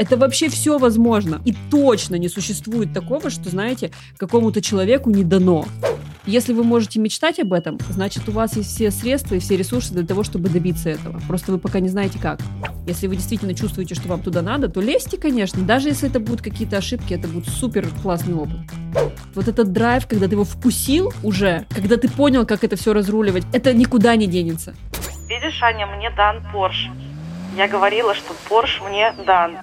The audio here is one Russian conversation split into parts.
Это вообще все возможно. И точно не существует такого, что, знаете, какому-то человеку не дано. Если вы можете мечтать об этом, значит, у вас есть все средства и все ресурсы для того, чтобы добиться этого. Просто вы пока не знаете как. Если вы действительно чувствуете, что вам туда надо, то лезьте, конечно. Даже если это будут какие-то ошибки, это будет супер классный опыт. Вот этот драйв, когда ты его вкусил уже, когда ты понял, как это все разруливать, это никуда не денется. Видишь, Аня, мне дан Порш. Я говорила, что Порш мне дан.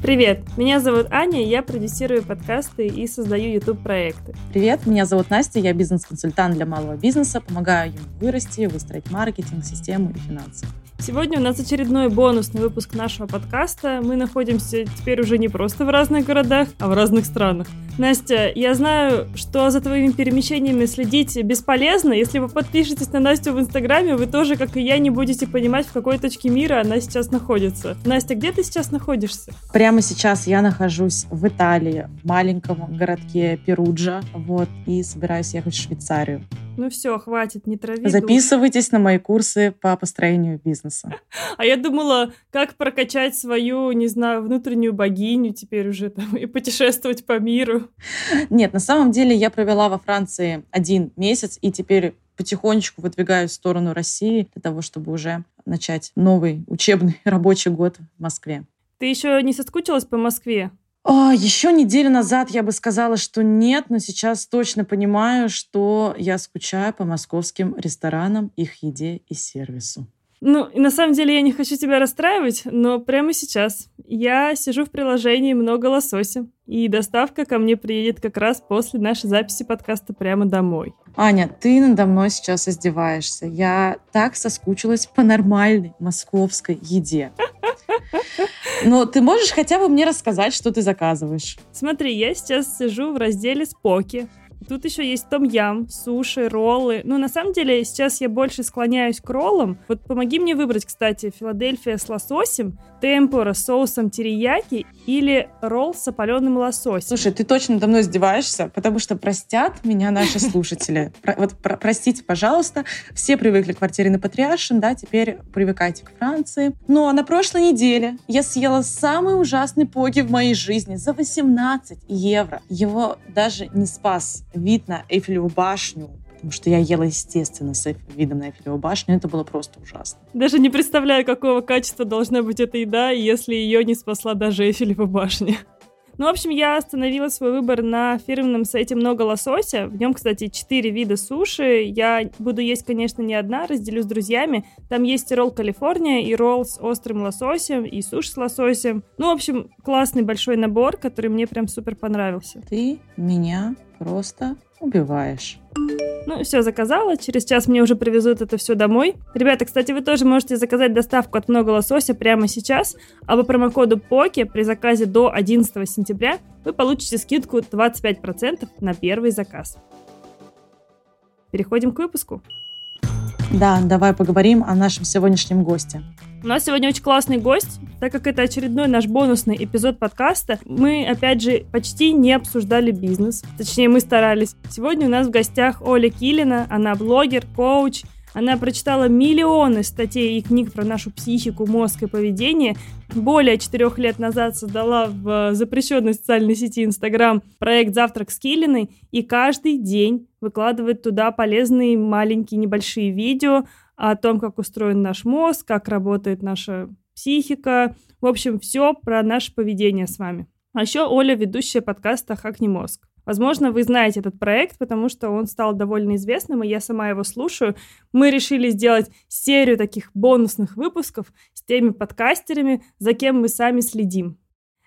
Привет, меня зовут Аня, я продюсирую подкасты и создаю YouTube-проекты. Привет, меня зовут Настя, я бизнес-консультант для малого бизнеса, помогаю ему вырасти, выстроить маркетинг, систему и финансы. Сегодня у нас очередной бонусный выпуск нашего подкаста. Мы находимся теперь уже не просто в разных городах, а в разных странах. Настя, я знаю, что за твоими перемещениями следить бесполезно. Если вы подпишетесь на Настю в Инстаграме, вы тоже, как и я, не будете понимать, в какой точке мира она сейчас находится. Настя, где ты сейчас находишься? Прямо сейчас я нахожусь в Италии, в маленьком городке Перуджа, вот, и собираюсь ехать в Швейцарию. Ну все, хватит, не трави. Записывайтесь душ. на мои курсы по построению бизнеса. А я думала, как прокачать свою, не знаю, внутреннюю богиню теперь уже там и путешествовать по миру. Нет, на самом деле я провела во Франции один месяц и теперь потихонечку выдвигаюсь в сторону России для того, чтобы уже начать новый учебный рабочий год в Москве. Ты еще не соскучилась по Москве? А, еще неделю назад я бы сказала, что нет, но сейчас точно понимаю, что я скучаю по московским ресторанам, их еде и сервису. Ну, и на самом деле я не хочу тебя расстраивать, но прямо сейчас я сижу в приложении «Много лосося», и доставка ко мне приедет как раз после нашей записи подкаста прямо домой. Аня, ты надо мной сейчас издеваешься. Я так соскучилась по нормальной московской еде. Но ты можешь хотя бы мне рассказать, что ты заказываешь? Смотри, я сейчас сижу в разделе «Споки». Тут еще есть том-ям, суши, роллы. Ну, на самом деле, сейчас я больше склоняюсь к роллам. Вот помоги мне выбрать, кстати, Филадельфия с лососем, темпура с соусом терияки или ролл с опаленным лососем. Слушай, ты точно мной издеваешься, потому что простят меня наши слушатели. Вот простите, пожалуйста, все привыкли к квартире на Патриаршин, да, теперь привыкайте к Франции. Но на прошлой неделе я съела самый ужасный поги в моей жизни за 18 евро. Его даже не спас вид на Эйфелеву башню, потому что я ела, естественно, с видом на Эйфелеву башню. Это было просто ужасно. Даже не представляю, какого качества должна быть эта еда, если ее не спасла даже Эйфелева башня. Ну, в общем, я остановила свой выбор на фирменном сайте «Много лосося». В нем, кстати, четыре вида суши. Я буду есть, конечно, не одна, разделю с друзьями. Там есть и ролл Калифорния, и ролл с острым лососем, и суши с лососем. Ну, в общем, классный большой набор, который мне прям супер понравился. Ты меня просто убиваешь. Ну, все заказала. Через час мне уже привезут это все домой. Ребята, кстати, вы тоже можете заказать доставку от Много Лосося прямо сейчас. А по промокоду ПОКИ при заказе до 11 сентября вы получите скидку 25% на первый заказ. Переходим к выпуску. Да, давай поговорим о нашем сегодняшнем госте. У нас сегодня очень классный гость, так как это очередной наш бонусный эпизод подкаста. Мы, опять же, почти не обсуждали бизнес. Точнее, мы старались. Сегодня у нас в гостях Оля Килина. Она блогер, коуч, она прочитала миллионы статей и книг про нашу психику, мозг и поведение. Более четырех лет назад создала в запрещенной социальной сети Инстаграм проект «Завтрак с Килиной» и каждый день выкладывает туда полезные маленькие небольшие видео о том, как устроен наш мозг, как работает наша психика. В общем, все про наше поведение с вами. А еще Оля ведущая подкаста «Хакни мозг». Возможно, вы знаете этот проект, потому что он стал довольно известным, и я сама его слушаю. Мы решили сделать серию таких бонусных выпусков с теми подкастерами, за кем мы сами следим.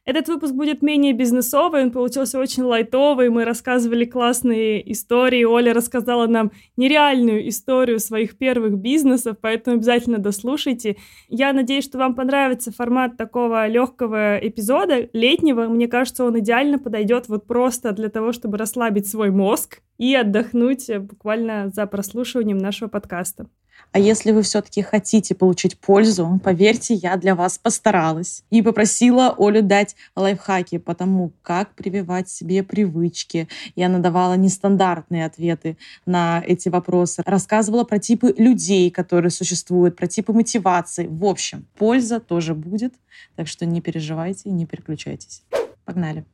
Этот выпуск будет менее бизнесовый, он получился очень лайтовый, мы рассказывали классные истории, Оля рассказала нам нереальную историю своих первых бизнесов, поэтому обязательно дослушайте. Я надеюсь, что вам понравится формат такого легкого эпизода, летнего. Мне кажется, он идеально подойдет вот просто для того, чтобы расслабить свой мозг и отдохнуть буквально за прослушиванием нашего подкаста. А если вы все-таки хотите получить пользу, поверьте, я для вас постаралась. И попросила Олю дать лайфхаки по тому, как прививать себе привычки. Я надавала нестандартные ответы на эти вопросы. Рассказывала про типы людей, которые существуют, про типы мотивации. В общем, польза тоже будет. Так что не переживайте и не переключайтесь. Погнали.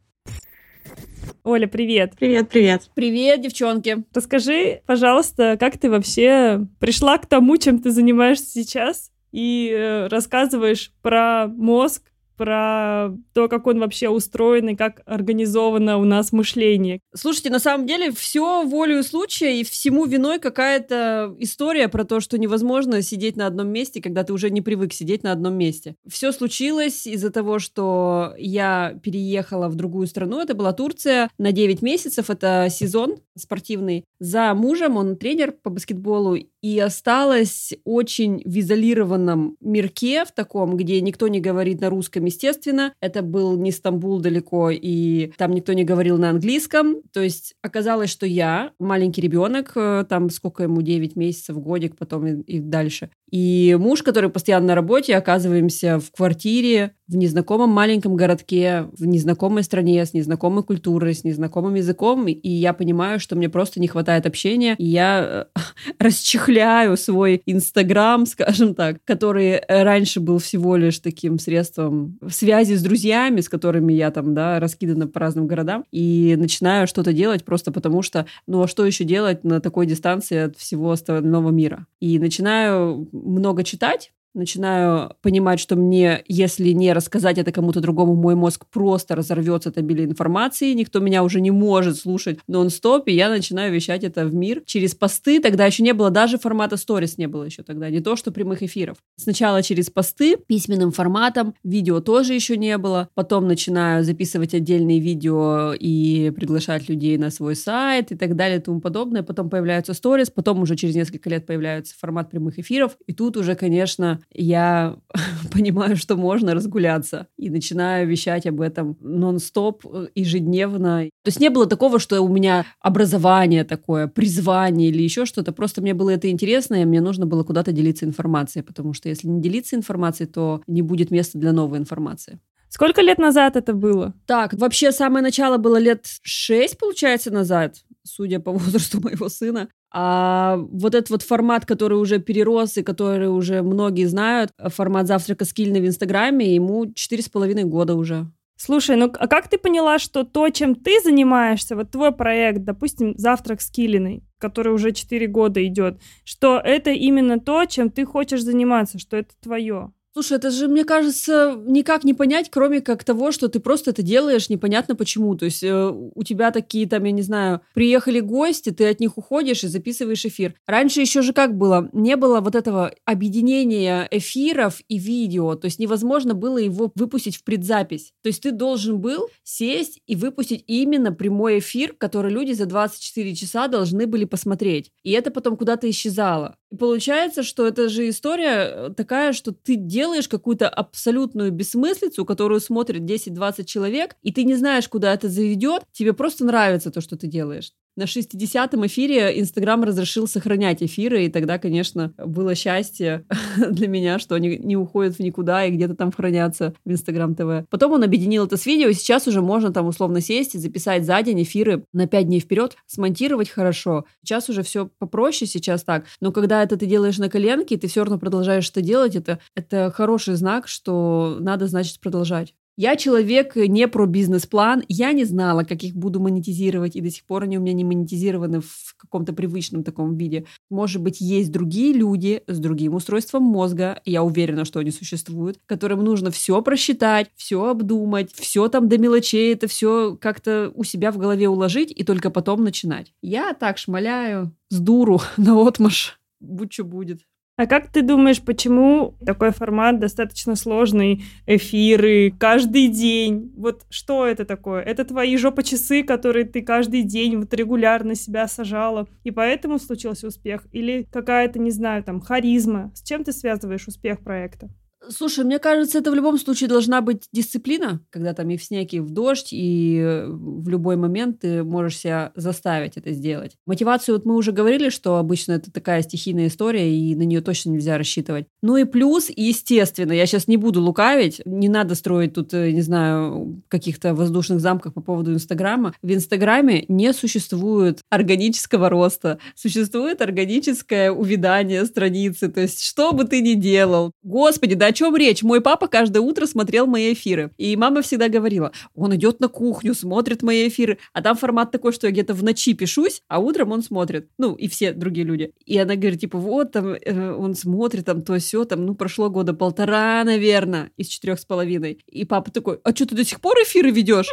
Оля, привет. Привет, привет. Привет, девчонки. Расскажи, пожалуйста, как ты вообще пришла к тому, чем ты занимаешься сейчас? И э, рассказываешь про мозг, про то, как он вообще устроен и как организовано у нас мышление. Слушайте, на самом деле все волею случая и всему виной какая-то история про то, что невозможно сидеть на одном месте, когда ты уже не привык сидеть на одном месте. Все случилось из-за того, что я переехала в другую страну, это была Турция, на 9 месяцев, это сезон спортивный. За мужем, он тренер по баскетболу, и осталась очень в изолированном мирке в таком, где никто не говорит на русском, естественно. Это был не Стамбул далеко, и там никто не говорил на английском. То есть оказалось, что я, маленький ребенок, э, там сколько ему, 9 месяцев, годик, потом и, и дальше. И муж, который постоянно на работе, оказываемся в квартире в незнакомом маленьком городке, в незнакомой стране, с незнакомой культурой, с незнакомым языком, и я понимаю, что мне просто не хватает общения, и я э, расчехляю свой Инстаграм, скажем так, который раньше был всего лишь таким средством связи с друзьями, с которыми я там, да, раскидана по разным городам, и начинаю что-то делать просто потому что, ну а что еще делать на такой дистанции от всего остального мира? И начинаю много читать, начинаю понимать, что мне, если не рассказать это кому-то другому, мой мозг просто разорвется от обилия информации, никто меня уже не может слушать нон-стоп, и я начинаю вещать это в мир через посты. Тогда еще не было даже формата сторис, не было еще тогда, не то, что прямых эфиров. Сначала через посты, письменным форматом, видео тоже еще не было, потом начинаю записывать отдельные видео и приглашать людей на свой сайт и так далее и тому подобное. Потом появляются сторис, потом уже через несколько лет появляется формат прямых эфиров, и тут уже, конечно, я понимаю, что можно разгуляться. И начинаю вещать об этом нон-стоп, э, ежедневно. То есть не было такого, что у меня образование такое, призвание или еще что-то. Просто мне было это интересно, и мне нужно было куда-то делиться информацией. Потому что если не делиться информацией, то не будет места для новой информации. Сколько лет назад это было? Так, вообще самое начало было лет шесть, получается, назад, судя по возрасту моего сына. А вот этот вот формат, который уже перерос и который уже многие знают, формат завтрака с в Инстаграме, ему четыре с половиной года уже. Слушай, ну а как ты поняла, что то, чем ты занимаешься, вот твой проект, допустим, «Завтрак с Килиной», который уже 4 года идет, что это именно то, чем ты хочешь заниматься, что это твое? Слушай, это же, мне кажется, никак не понять, кроме как того, что ты просто это делаешь непонятно почему. То есть э, у тебя такие там, я не знаю, приехали гости, ты от них уходишь и записываешь эфир. Раньше еще же как было? Не было вот этого объединения эфиров и видео. То есть невозможно было его выпустить в предзапись. То есть ты должен был сесть и выпустить именно прямой эфир, который люди за 24 часа должны были посмотреть. И это потом куда-то исчезало. Получается, что это же история э, такая, что ты делаешь какую-то абсолютную бессмыслицу, которую смотрит 10-20 человек, и ты не знаешь, куда это заведет, тебе просто нравится то, что ты делаешь. На 60-м эфире Инстаграм разрешил сохранять эфиры, и тогда, конечно, было счастье для меня, что они не уходят в никуда и где-то там хранятся в Инстаграм ТВ. Потом он объединил это с видео, и сейчас уже можно там условно сесть и записать за день эфиры на 5 дней вперед, смонтировать хорошо. Сейчас уже все попроще, сейчас так. Но когда это ты делаешь на коленке, ты все равно продолжаешь это делать, это, это хороший знак, что надо, значит, продолжать. Я человек не про бизнес-план, я не знала, как их буду монетизировать, и до сих пор они у меня не монетизированы в каком-то привычном таком виде. Может быть, есть другие люди с другим устройством мозга, я уверена, что они существуют, которым нужно все просчитать, все обдумать, все там до мелочей, это все как-то у себя в голове уложить и только потом начинать. Я так шмаляю с дуру на отмаш, будь что будет. А как ты думаешь, почему такой формат достаточно сложный, эфиры каждый день? Вот что это такое? Это твои жопа-часы, которые ты каждый день вот регулярно себя сажала, и поэтому случился успех? Или какая-то, не знаю, там, харизма? С чем ты связываешь успех проекта? Слушай, мне кажется, это в любом случае должна быть дисциплина, когда там и в снег, и в дождь, и э, в любой момент ты можешь себя заставить это сделать. Мотивацию, вот мы уже говорили, что обычно это такая стихийная история, и на нее точно нельзя рассчитывать. Ну и плюс, естественно, я сейчас не буду лукавить, не надо строить тут, э, не знаю, каких-то воздушных замков по поводу Инстаграма. В Инстаграме не существует органического роста, существует органическое увядание страницы, то есть что бы ты ни делал. Господи, да чем речь? Мой папа каждое утро смотрел мои эфиры. И мама всегда говорила, он идет на кухню, смотрит мои эфиры. А там формат такой, что я где-то в ночи пишусь, а утром он смотрит. Ну, и все другие люди. И она говорит, типа, вот там э, он смотрит, там то все, там, ну, прошло года полтора, наверное, из четырех с половиной. И папа такой, а что ты до сих пор эфиры ведешь?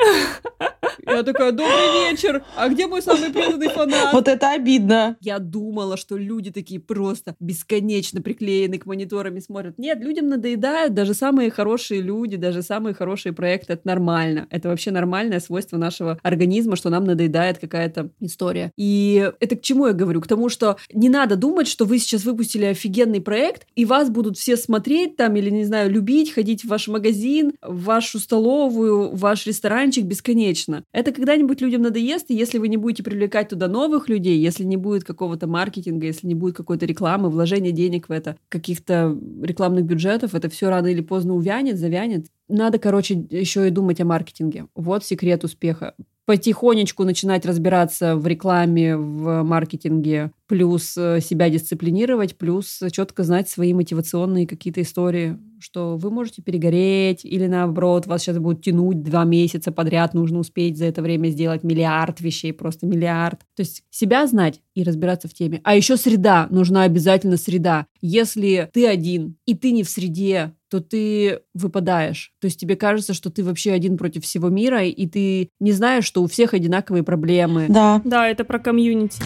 Я такая, добрый вечер, а где мой самый преданный фанат? Вот это обидно. Я думала, что люди такие просто бесконечно приклеены к мониторам и смотрят. Нет, людям надоедают даже самые хорошие люди, даже самые хорошие проекты. Это нормально. Это вообще нормальное свойство нашего организма, что нам надоедает какая-то история. И это к чему я говорю? К тому, что не надо думать, что вы сейчас выпустили офигенный проект, и вас будут все смотреть там или, не знаю, любить, ходить в ваш магазин, в вашу столовую, в ваш ресторанчик бесконечно. Это когда-нибудь людям надоест, и если вы не будете привлекать туда новых людей, если не будет какого-то маркетинга, если не будет какой-то рекламы, вложения денег в это, каких-то рекламных бюджетов, это все рано или поздно увянет, завянет. Надо, короче, еще и думать о маркетинге. Вот секрет успеха потихонечку начинать разбираться в рекламе, в маркетинге, плюс э, себя дисциплинировать, плюс четко знать свои мотивационные какие-то истории, что вы можете перегореть или наоборот, вас сейчас будут тянуть два месяца подряд, нужно успеть за это время сделать миллиард вещей, просто миллиард. То есть себя знать и разбираться в теме. А еще среда, нужна обязательно среда. Если ты один, и ты не в среде, то ты выпадаешь. То есть тебе кажется, что ты вообще один против всего мира, и ты не знаешь, что у всех одинаковые проблемы. Да. Да, это про комьюнити.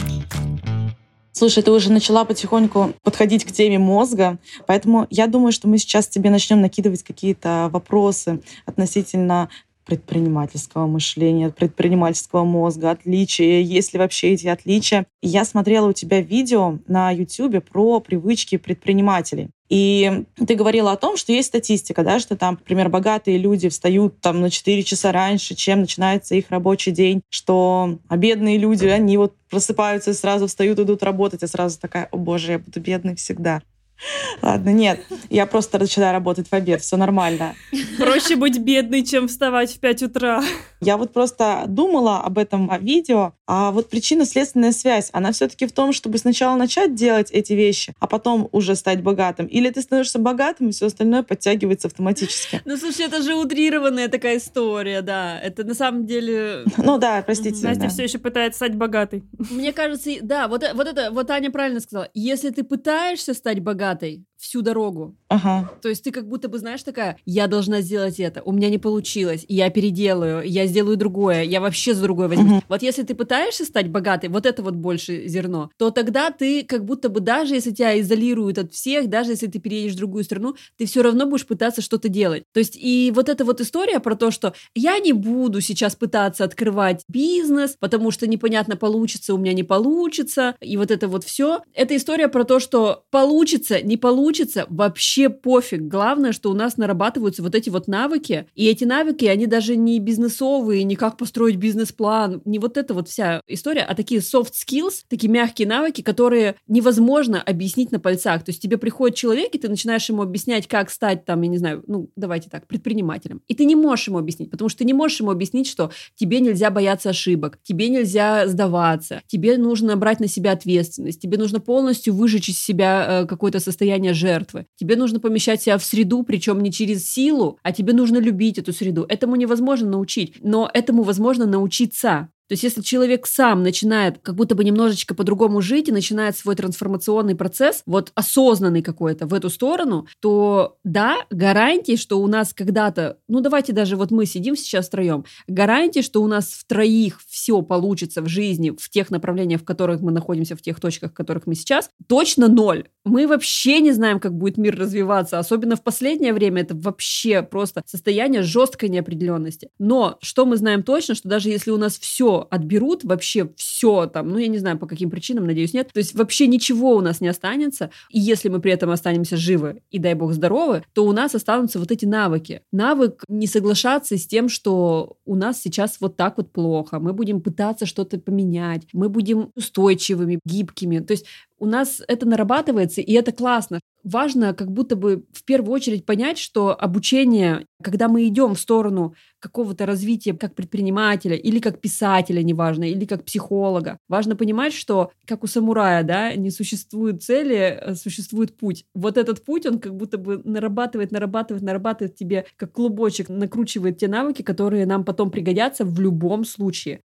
Слушай, ты уже начала потихоньку подходить к теме мозга, поэтому я думаю, что мы сейчас тебе начнем накидывать какие-то вопросы относительно предпринимательского мышления, предпринимательского мозга, отличия, есть ли вообще эти отличия. Я смотрела у тебя видео на YouTube про привычки предпринимателей. И ты говорила о том, что есть статистика, да, что там, например, богатые люди встают там на 4 часа раньше, чем начинается их рабочий день, что а бедные люди, они вот просыпаются и сразу встают, идут работать, а сразу такая, о боже, я буду бедной всегда. Ладно, нет, я просто начинаю работать в обед, все нормально. Проще быть бедной, чем вставать в 5 утра. Я вот просто думала об этом видео, а вот причинно-следственная связь, она все-таки в том, чтобы сначала начать делать эти вещи, а потом уже стать богатым. Или ты становишься богатым, и все остальное подтягивается автоматически. Ну, слушай, это же утрированная такая история, да. Это на самом деле... Ну да, простите. Настя да. все еще пытается стать богатой. Мне кажется, да, вот, вот это, вот Аня правильно сказала. Если ты пытаешься стать богатой, всю дорогу. Ага. То есть ты как будто бы, знаешь, такая, я должна сделать это, у меня не получилось, я переделаю, я сделаю другое, я вообще за другое возьму. Мгм. Вот если ты пытаешься стать богатой, вот это вот больше зерно, то тогда ты как будто бы даже если тебя изолируют от всех, даже если ты переедешь в другую страну, ты все равно будешь пытаться что-то делать. То есть и вот эта вот история про то, что я не буду сейчас пытаться открывать бизнес, потому что непонятно получится, у меня не получится, и вот это вот все, это история про то, что получится, не получится, вообще пофиг. Главное, что у нас нарабатываются вот эти вот навыки, и эти навыки, они даже не бизнесовые, не как построить бизнес-план, не вот эта вот вся история, а такие soft skills, такие мягкие навыки, которые невозможно объяснить на пальцах. То есть тебе приходит человек, и ты начинаешь ему объяснять, как стать там, я не знаю, ну, давайте так, предпринимателем. И ты не можешь ему объяснить, потому что ты не можешь ему объяснить, что тебе нельзя бояться ошибок, тебе нельзя сдаваться, тебе нужно брать на себя ответственность, тебе нужно полностью выжечь из себя э, какое-то состояние жертвы. Тебе нужно помещать себя в среду, причем не через силу, а тебе нужно любить эту среду. Этому невозможно научить, но этому возможно научиться. То есть если человек сам начинает как будто бы немножечко по-другому жить и начинает свой трансформационный процесс, вот осознанный какой-то в эту сторону, то да, гарантии, что у нас когда-то, ну давайте даже вот мы сидим сейчас втроем, гарантии, что у нас в троих все получится в жизни в тех направлениях, в которых мы находимся, в тех точках, в которых мы сейчас, точно ноль. Мы вообще не знаем, как будет мир развиваться, особенно в последнее время это вообще просто состояние жесткой неопределенности. Но что мы знаем точно, что даже если у нас все отберут, вообще все там, ну, я не знаю, по каким причинам, надеюсь, нет. То есть вообще ничего у нас не останется. И если мы при этом останемся живы и, дай бог, здоровы, то у нас останутся вот эти навыки. Навык не соглашаться с тем, что у нас сейчас вот так вот плохо. Мы будем пытаться что-то поменять. Мы будем устойчивыми, гибкими. То есть у нас это нарабатывается, и это классно. Важно как будто бы в первую очередь понять, что обучение, когда мы идем в сторону какого-то развития как предпринимателя или как писателя, неважно, или как психолога, важно понимать, что как у самурая, да, не существует цели, а существует путь. Вот этот путь, он как будто бы нарабатывает, нарабатывает, нарабатывает тебе, как клубочек, накручивает те навыки, которые нам потом пригодятся в любом случае.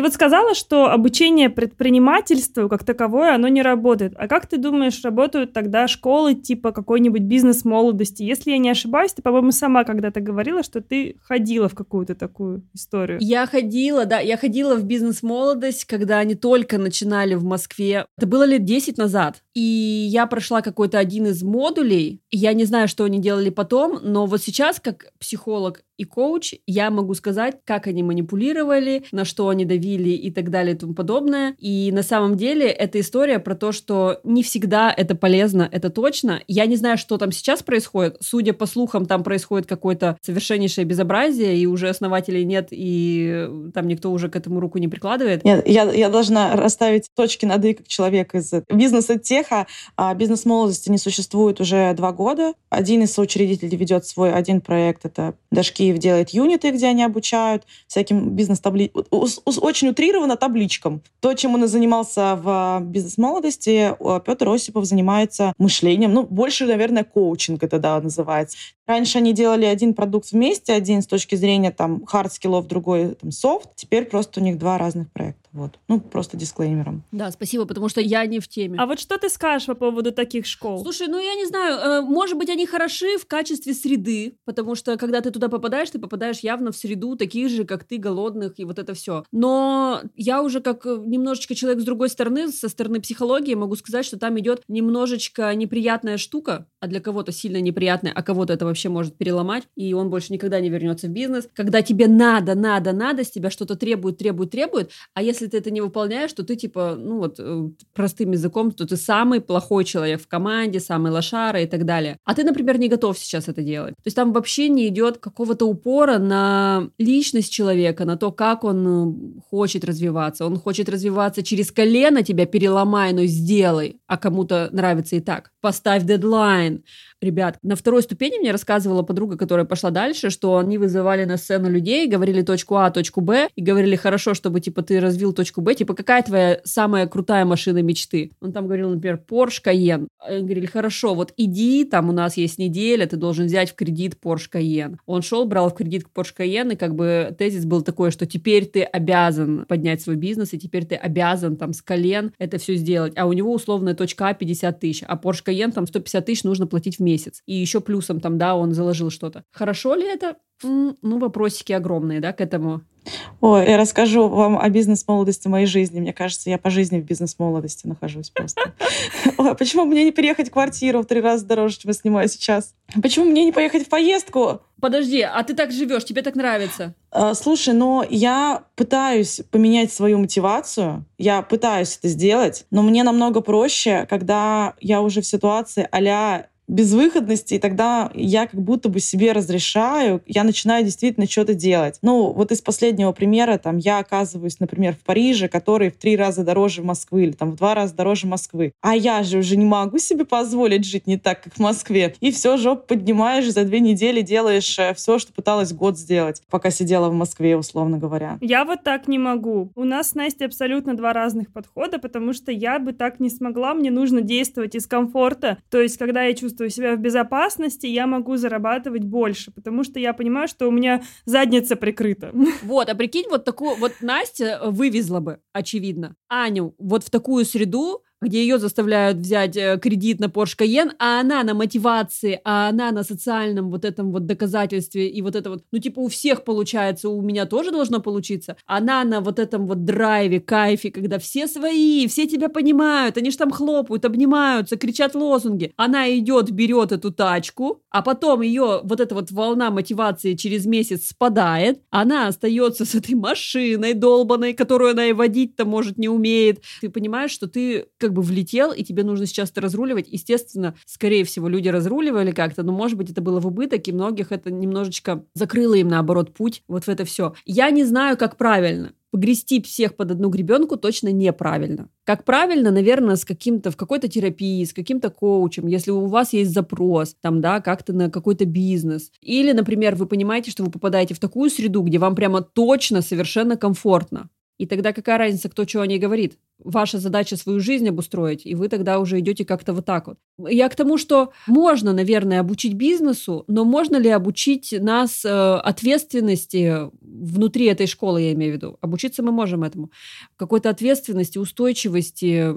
Ты вот сказала, что обучение предпринимательству как таковое, оно не работает. А как ты думаешь, работают тогда школы типа какой-нибудь бизнес-молодости? Если я не ошибаюсь, ты, по-моему, сама когда-то говорила, что ты ходила в какую-то такую историю. Я ходила, да, я ходила в бизнес-молодость, когда они только начинали в Москве. Это было лет 10 назад. И я прошла какой-то один из модулей. Я не знаю, что они делали потом, но вот сейчас, как психолог и коуч, я могу сказать, как они манипулировали, на что они давили и так далее и тому подобное. И на самом деле эта история про то, что не всегда это полезно, это точно. Я не знаю, что там сейчас происходит. Судя по слухам, там происходит какое-то совершеннейшее безобразие, и уже основателей нет, и там никто уже к этому руку не прикладывает. Нет, я, я должна расставить точки над «и» как человек из бизнеса теха. А бизнес молодости не существует уже два года. Один из соучредителей ведет свой один проект, это Дашки Киев делает юниты, где они обучают всяким бизнес-табличкам. Очень утрированно табличкам. То, чем он и занимался в бизнес-молодости, Петр Осипов занимается мышлением. Ну, больше, наверное, коучинг это, да, называется. Раньше они делали один продукт вместе, один с точки зрения там хард-скиллов, другой там софт. Теперь просто у них два разных проекта. Вот. Ну, просто дисклеймером. Да, спасибо, потому что я не в теме. А вот что ты скажешь по поводу таких школ? Слушай, ну я не знаю, э, может быть, они хороши в качестве среды, потому что когда ты туда попадаешь, ты попадаешь явно в среду таких же, как ты, голодных, и вот это все. Но я уже как э, немножечко человек с другой стороны, со стороны психологии, могу сказать, что там идет немножечко неприятная штука, а для кого-то сильно неприятная, а кого-то это вообще может переломать, и он больше никогда не вернется в бизнес. Когда тебе надо, надо, надо, с тебя что-то требует, требует, требует, а если ты это не выполняешь, то ты типа, ну вот э, простым языком, то ты самый плохой человек в команде, самый лошара и так далее. А ты, например, не готов сейчас это делать. То есть там вообще не идет какого-то упора на личность человека, на то, как он э, хочет развиваться. Он хочет развиваться через колено, тебя переломай, но сделай. А кому-то нравится и так. Поставь дедлайн ребят. На второй ступени мне рассказывала подруга, которая пошла дальше, что они вызывали на сцену людей, говорили точку А, точку Б, и говорили, хорошо, чтобы, типа, ты развил точку Б, типа, какая твоя самая крутая машина мечты? Он там говорил, например, Porsche Cayenne. Они говорили, хорошо, вот иди, там у нас есть неделя, ты должен взять в кредит Porsche Cayenne. Он шел, брал в кредит Porsche Cayenne, и как бы тезис был такой, что теперь ты обязан поднять свой бизнес, и теперь ты обязан там с колен это все сделать. А у него условная точка А 50 тысяч, а Porsche Cayenne там 150 тысяч нужно платить в месяц. И еще плюсом там, да, он заложил что-то. Хорошо ли это? Ну, вопросики огромные, да, к этому. Ой, я расскажу вам о бизнес-молодости моей жизни. Мне кажется, я по жизни в бизнес-молодости нахожусь просто. Ой, почему мне не переехать в квартиру в три раза дороже, чем я снимаю сейчас? Почему мне не поехать в поездку? Подожди, а ты так живешь, тебе так нравится? А, слушай, но я пытаюсь поменять свою мотивацию, я пытаюсь это сделать, но мне намного проще, когда я уже в ситуации а безвыходности, и тогда я как будто бы себе разрешаю, я начинаю действительно что-то делать. Ну, вот из последнего примера, там, я оказываюсь, например, в Париже, который в три раза дороже Москвы, или там в два раза дороже Москвы. А я же уже не могу себе позволить жить не так, как в Москве. И все, жоп поднимаешь, за две недели делаешь э, все, что пыталась год сделать, пока сидела в Москве, условно говоря. Я вот так не могу. У нас с Настей абсолютно два разных подхода, потому что я бы так не смогла, мне нужно действовать из комфорта. То есть, когда я чувствую чувствую себя в безопасности, я могу зарабатывать больше, потому что я понимаю, что у меня задница прикрыта. Вот, а прикинь, вот такую, вот Настя вывезла бы, очевидно, Аню вот в такую среду, где ее заставляют взять э, кредит на Porsche Cayenne, а она на мотивации, а она на социальном вот этом вот доказательстве и вот это вот, ну типа у всех получается, у меня тоже должно получиться. Она на вот этом вот драйве, кайфе, когда все свои, все тебя понимают, они же там хлопают, обнимаются, кричат лозунги. Она идет, берет эту тачку, а потом ее вот эта вот волна мотивации через месяц спадает, она остается с этой машиной долбаной, которую она и водить-то, может, не умеет. Ты понимаешь, что ты как бы влетел, и тебе нужно сейчас это разруливать. Естественно, скорее всего, люди разруливали как-то, но, может быть, это было в убыток, и многих это немножечко закрыло им, наоборот, путь вот в это все. Я не знаю, как правильно погрести всех под одну гребенку точно неправильно. Как правильно, наверное, с каким-то, в какой-то терапии, с каким-то коучем, если у вас есть запрос, там, да, как-то на какой-то бизнес. Или, например, вы понимаете, что вы попадаете в такую среду, где вам прямо точно совершенно комфортно. И тогда какая разница, кто чего о ней говорит? Ваша задача свою жизнь обустроить, и вы тогда уже идете как-то вот так вот. Я к тому, что можно, наверное, обучить бизнесу, но можно ли обучить нас э, ответственности внутри этой школы, я имею в виду? Обучиться мы можем этому. Какой-то ответственности, устойчивости,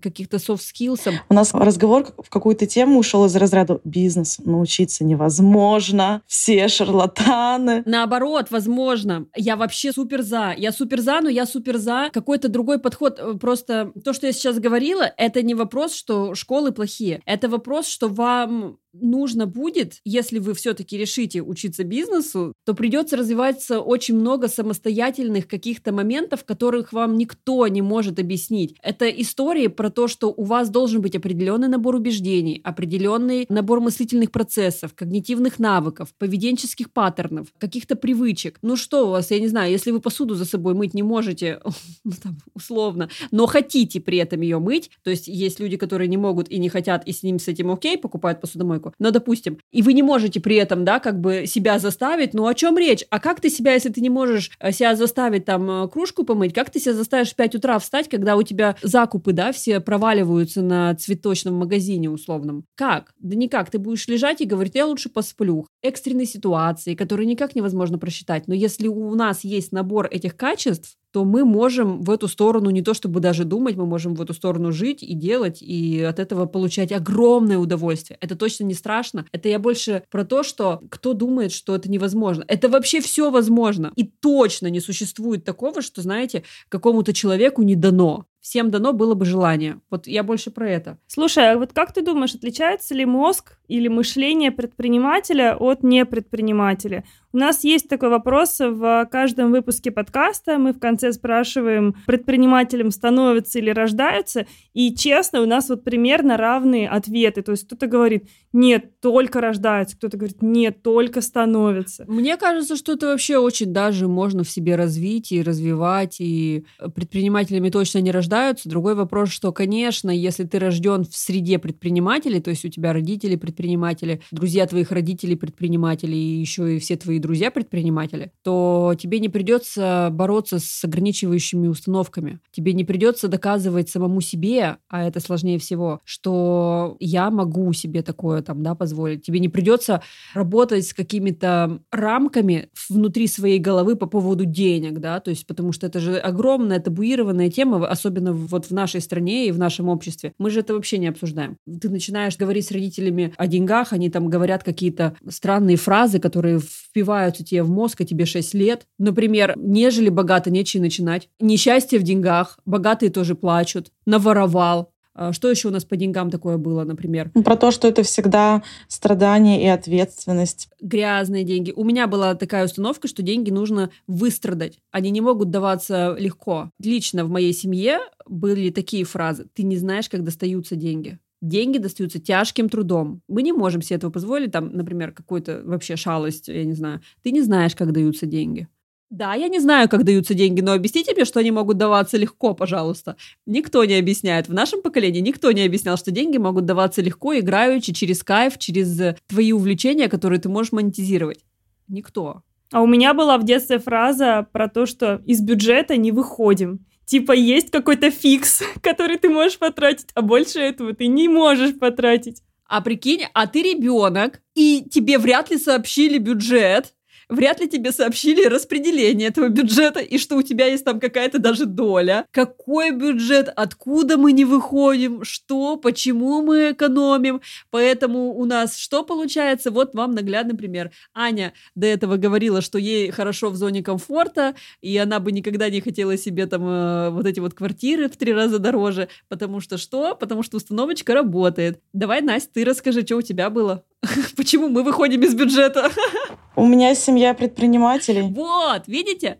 каких-то soft skills. У нас разговор в какую-то тему ушел из разряда бизнес научиться невозможно, все шарлатаны. Наоборот, возможно. Я вообще супер за. Я супер за, но я супер за какой-то другой подход. Э, просто то, что я сейчас говорила, это не вопрос, что школы плохие. Это вопрос, что вам нужно будет, если вы все-таки решите учиться бизнесу, то придется развиваться очень много самостоятельных каких-то моментов, которых вам никто не может объяснить. Это истории про то, что у вас должен быть определенный набор убеждений, определенный набор мыслительных процессов, когнитивных навыков, поведенческих паттернов, каких-то привычек. Ну что у вас, я не знаю, если вы посуду за собой мыть не можете, ну, условно, но хотите при этом ее мыть, то есть есть люди, которые не могут и не хотят, и с ним с этим окей, покупают посудомойку, человеку. Но, допустим, и вы не можете при этом, да, как бы себя заставить, ну о чем речь? А как ты себя, если ты не можешь э, себя заставить там э, кружку помыть, как ты себя заставишь в 5 утра встать, когда у тебя закупы, да, все проваливаются на цветочном магазине условном? Как? Да никак. Ты будешь лежать и говорить, я лучше посплю. Экстренные ситуации, которые никак невозможно просчитать. Но если у нас есть набор этих качеств, то мы можем в эту сторону не то чтобы даже думать, мы можем в эту сторону жить и делать, и от этого получать огромное удовольствие. Это точно не страшно. Это я больше про то, что кто думает, что это невозможно. Это вообще все возможно. И точно не существует такого, что, знаете, какому-то человеку не дано всем дано было бы желание. Вот я больше про это. Слушай, а вот как ты думаешь, отличается ли мозг или мышление предпринимателя от непредпринимателя? У нас есть такой вопрос в каждом выпуске подкаста. Мы в конце спрашиваем, предпринимателем становятся или рождаются. И честно, у нас вот примерно равные ответы. То есть кто-то говорит, нет, только рождаются, кто-то говорит, нет, только становятся. Мне кажется, что это вообще очень даже можно в себе развить и развивать. И предпринимателями точно не рождаются. Другой вопрос, что, конечно, если ты рожден в среде предпринимателей, то есть у тебя родители предприниматели, друзья твоих родителей предприниматели и еще и все твои друзья-предприниматели, то тебе не придется бороться с ограничивающими установками. Тебе не придется доказывать самому себе, а это сложнее всего, что я могу себе такое там, да, позволить. Тебе не придется работать с какими-то рамками внутри своей головы по поводу денег, да, то есть потому что это же огромная табуированная тема, особенно вот в нашей стране и в нашем обществе. Мы же это вообще не обсуждаем. Ты начинаешь говорить с родителями о деньгах, они там говорят какие-то странные фразы, которые впивают вбиваются тебе в мозг, а тебе 6 лет. Например, нежели богато, нечего начинать. Несчастье в деньгах, богатые тоже плачут, наворовал, а что еще у нас по деньгам такое было, например? Ну, про то, что это всегда страдание и ответственность. Грязные деньги. У меня была такая установка, что деньги нужно выстрадать. Они не могут даваться легко. Лично в моей семье были такие фразы. Ты не знаешь, как достаются деньги деньги достаются тяжким трудом. Мы не можем себе этого позволить, там, например, какой-то вообще шалость, я не знаю. Ты не знаешь, как даются деньги. Да, я не знаю, как даются деньги, но объясните мне, что они могут даваться легко, пожалуйста. Никто не объясняет. В нашем поколении никто не объяснял, что деньги могут даваться легко, играючи, через кайф, через твои увлечения, которые ты можешь монетизировать. Никто. А у меня была в детстве фраза про то, что из бюджета не выходим типа есть какой-то фикс, который ты можешь потратить, а больше этого ты не можешь потратить. А прикинь, а ты ребенок, и тебе вряд ли сообщили бюджет, вряд ли тебе сообщили распределение этого бюджета и что у тебя есть там какая-то даже доля. Какой бюджет, откуда мы не выходим, что, почему мы экономим. Поэтому у нас что получается? Вот вам наглядный пример. Аня до этого говорила, что ей хорошо в зоне комфорта, и она бы никогда не хотела себе там э, вот эти вот квартиры в три раза дороже, потому что что? Потому что установочка работает. Давай, Настя, ты расскажи, что у тебя было? Почему мы выходим из бюджета? У меня семья предпринимателей. Вот, видите?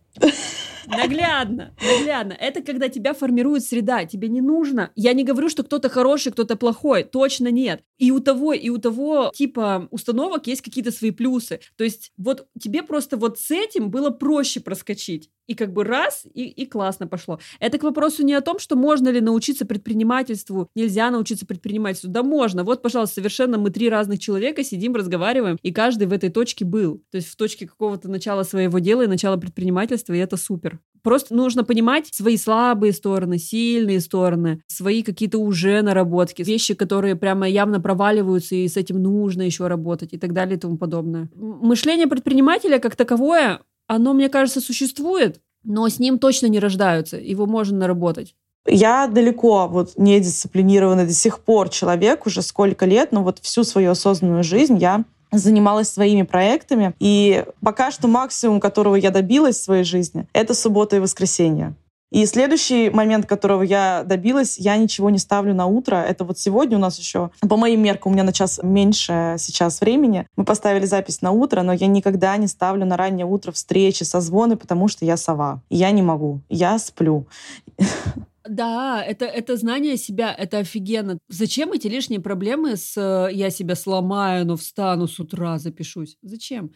Наглядно, наглядно. Это когда тебя формирует среда, тебе не нужно. Я не говорю, что кто-то хороший, кто-то плохой, точно нет. И у того, и у того типа установок есть какие-то свои плюсы. То есть вот тебе просто вот с этим было проще проскочить. И как бы раз, и, и классно пошло. Это к вопросу не о том, что можно ли научиться предпринимательству, нельзя научиться предпринимательству. Да можно. Вот, пожалуйста, совершенно мы три разных человека сидим, разговариваем, и каждый в этой точке был. То есть в точке какого-то начала своего дела и начала предпринимательства, и это супер. Просто нужно понимать свои слабые стороны, сильные стороны, свои какие-то уже наработки, вещи, которые прямо явно проваливаются, и с этим нужно еще работать и так далее и тому подобное. Мышление предпринимателя как таковое, оно, мне кажется, существует, но с ним точно не рождаются, его можно наработать. Я далеко вот не дисциплинированный до сих пор человек, уже сколько лет, но вот всю свою осознанную жизнь я занималась своими проектами. И пока что максимум, которого я добилась в своей жизни, это суббота и воскресенье. И следующий момент, которого я добилась, я ничего не ставлю на утро. Это вот сегодня у нас еще, по моим меркам, у меня на час меньше сейчас времени. Мы поставили запись на утро, но я никогда не ставлю на раннее утро встречи, созвоны, потому что я сова. Я не могу. Я сплю. Да, это, это знание себя, это офигенно. Зачем эти лишние проблемы с «я себя сломаю, но встану с утра, запишусь»? Зачем?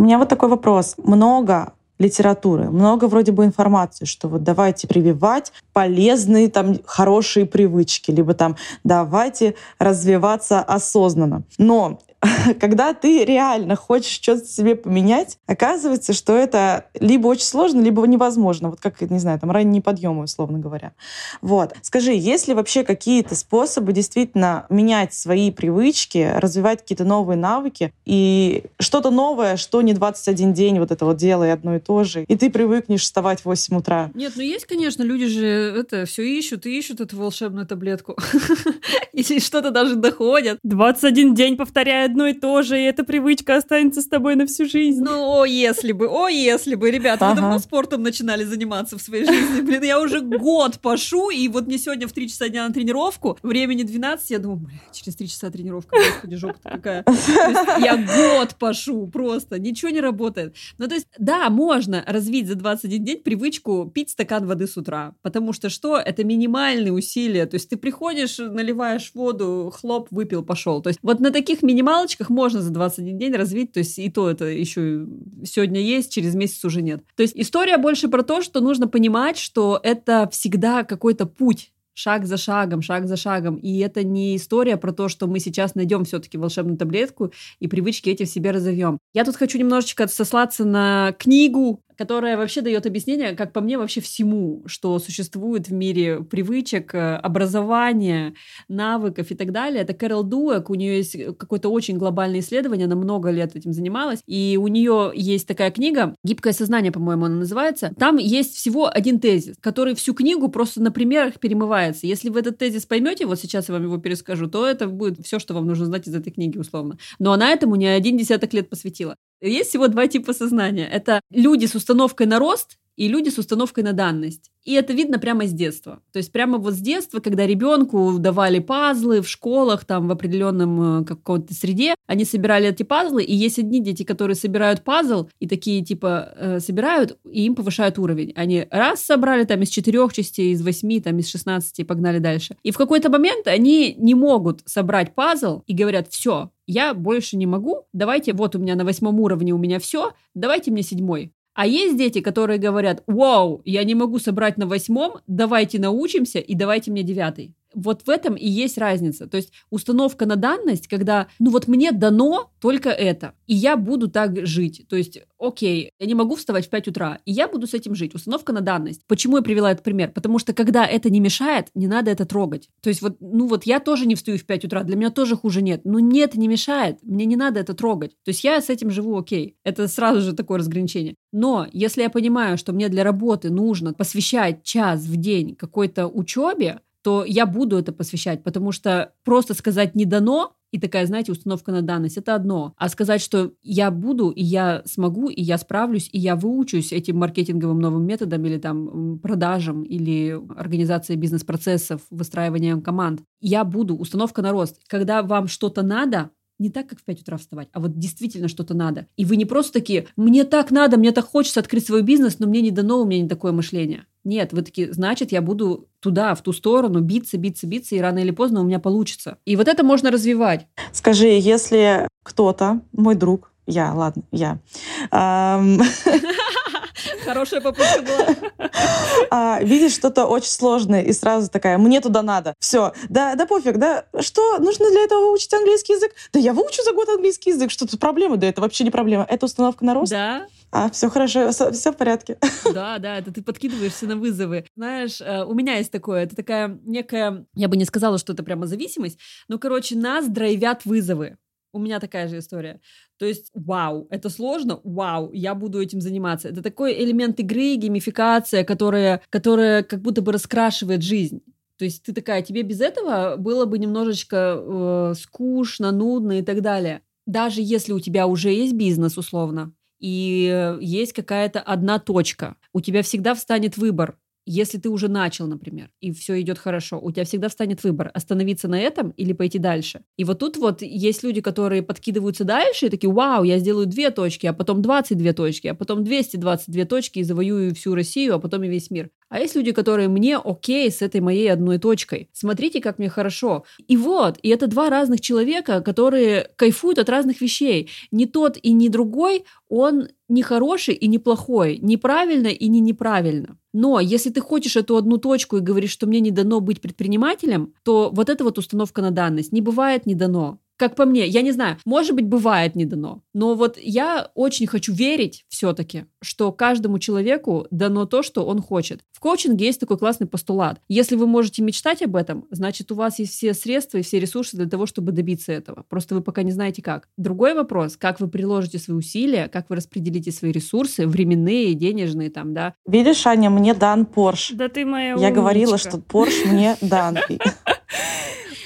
У меня вот такой вопрос. Много литературы, много вроде бы информации, что вот давайте прививать полезные там хорошие привычки, либо там давайте развиваться осознанно. Но когда ты реально хочешь что-то себе поменять, оказывается, что это либо очень сложно, либо невозможно. Вот как, не знаю, там ранние подъемы, условно говоря. Вот. Скажи, есть ли вообще какие-то способы действительно менять свои привычки, развивать какие-то новые навыки и что-то новое, что не 21 день вот это вот делай одно и то же, и ты привыкнешь вставать в 8 утра? Нет, ну есть, конечно, люди же это все ищут и ищут эту волшебную таблетку. И что-то даже доходят. 21 день повторяя одно и то же, и эта привычка останется с тобой на всю жизнь. Ну, о, если бы, о, если бы, ребята, ага. вы давно спортом начинали заниматься в своей жизни. Блин, я уже год пошу, и вот мне сегодня в 3 часа дня на тренировку, времени 12, я думаю, бля, через 3 часа тренировка, господи, жопа какая. я год пошу, просто, ничего не работает. Ну, то есть, да, можно развить за 21 день привычку пить стакан воды с утра, потому что что? Это минимальные усилия, то есть ты приходишь, наливаешь воду, хлоп, выпил, пошел. То есть вот на таких минималках палочках можно за 21 день развить, то есть и то это еще сегодня есть, через месяц уже нет. То есть история больше про то, что нужно понимать, что это всегда какой-то путь, шаг за шагом, шаг за шагом. И это не история про то, что мы сейчас найдем все-таки волшебную таблетку и привычки эти в себе разовьем. Я тут хочу немножечко сослаться на книгу которая вообще дает объяснение, как по мне, вообще всему, что существует в мире привычек, э, образования, навыков и так далее. Это Кэрол Дуэк, у нее есть какое-то очень глобальное исследование, она много лет этим занималась, и у нее есть такая книга «Гибкое сознание», по-моему, она называется. Там есть всего один тезис, который всю книгу просто на примерах перемывается. Если вы этот тезис поймете, вот сейчас я вам его перескажу, то это будет все, что вам нужно знать из этой книги, условно. Но она этому не один десяток лет посвятила. Есть всего два типа сознания. Это люди с установкой на рост и люди с установкой на данность. И это видно прямо с детства. То есть прямо вот с детства, когда ребенку давали пазлы в школах, там в определенном э, какой-то среде, они собирали эти пазлы, и есть одни дети, которые собирают пазл, и такие типа э, собирают, и им повышают уровень. Они раз собрали там из четырех частей, из восьми, там из шестнадцати, и погнали дальше. И в какой-то момент они не могут собрать пазл и говорят, все, я больше не могу, давайте, вот у меня на восьмом уровне у меня все, давайте мне седьмой. А есть дети, которые говорят, вау, я не могу собрать на восьмом, давайте научимся и давайте мне девятый. Вот в этом и есть разница. То есть установка на данность, когда, ну вот мне дано только это, и я буду так жить. То есть, окей, я не могу вставать в 5 утра, и я буду с этим жить. Установка на данность. Почему я привела этот пример? Потому что когда это не мешает, не надо это трогать. То есть вот, ну вот я тоже не встаю в 5 утра, для меня тоже хуже нет. Но нет, не мешает, мне не надо это трогать. То есть я с этим живу окей. Это сразу же такое разграничение. Но если я понимаю, что мне для работы нужно посвящать час в день какой-то учебе, то я буду это посвящать, потому что просто сказать «не дано» и такая, знаете, установка на данность – это одно. А сказать, что я буду, и я смогу, и я справлюсь, и я выучусь этим маркетинговым новым методом или там продажам, или организацией бизнес-процессов, выстраиванием команд. Я буду, установка на рост. Когда вам что-то надо, не так, как в 5 утра вставать, а вот действительно что-то надо. И вы не просто такие, мне так надо, мне так хочется открыть свой бизнес, но мне не дано, у меня не такое мышление. Нет, вы такие, значит, я буду туда, в ту сторону, биться, биться, биться, и рано или поздно у меня получится. И вот это можно развивать. Скажи, если кто-то, мой друг, я, ладно, я, Хорошая попытка была. А, видишь что-то очень сложное и сразу такая, мне туда надо. Все, да, да пофиг, да, что, нужно для этого выучить английский язык? Да я выучу за год английский язык, что тут проблема? Да это вообще не проблема. Это установка на рост? Да, А, все хорошо, все, в порядке. Да, да, это ты подкидываешься на вызовы. Знаешь, э, у меня есть такое, это такая некая, я бы не сказала, что это прямо зависимость, но, короче, нас драйвят вызовы. У меня такая же история. То есть, вау, это сложно, вау, я буду этим заниматься. Это такой элемент игры, геймификация, которая, которая как будто бы раскрашивает жизнь. То есть ты такая, тебе без этого было бы немножечко э, скучно, нудно и так далее. Даже если у тебя уже есть бизнес, условно, и э, есть какая-то одна точка, у тебя всегда встанет выбор. Если ты уже начал, например, и все идет хорошо, у тебя всегда встанет выбор, остановиться на этом или пойти дальше. И вот тут вот есть люди, которые подкидываются дальше и такие, вау, я сделаю две точки, а потом 22 точки, а потом 222 точки и завоюю всю Россию, а потом и весь мир. А есть люди, которые мне окей с этой моей одной точкой. Смотрите, как мне хорошо. И вот, и это два разных человека, которые кайфуют от разных вещей. Не тот и не другой, он не хороший и не плохой, неправильно и не неправильно. Но если ты хочешь эту одну точку и говоришь, что мне не дано быть предпринимателем, то вот эта вот установка на данность не бывает не дано. Как по мне, я не знаю, может быть, бывает не дано. Но вот я очень хочу верить все-таки, что каждому человеку дано то, что он хочет. В коучинге есть такой классный постулат. Если вы можете мечтать об этом, значит, у вас есть все средства и все ресурсы для того, чтобы добиться этого. Просто вы пока не знаете как. Другой вопрос, как вы приложите свои усилия, как вы распределите свои ресурсы, временные, денежные там, да. Видишь, Аня, мне дан Порш. Да ты моя Я говорила, умничка. что Порш мне дан.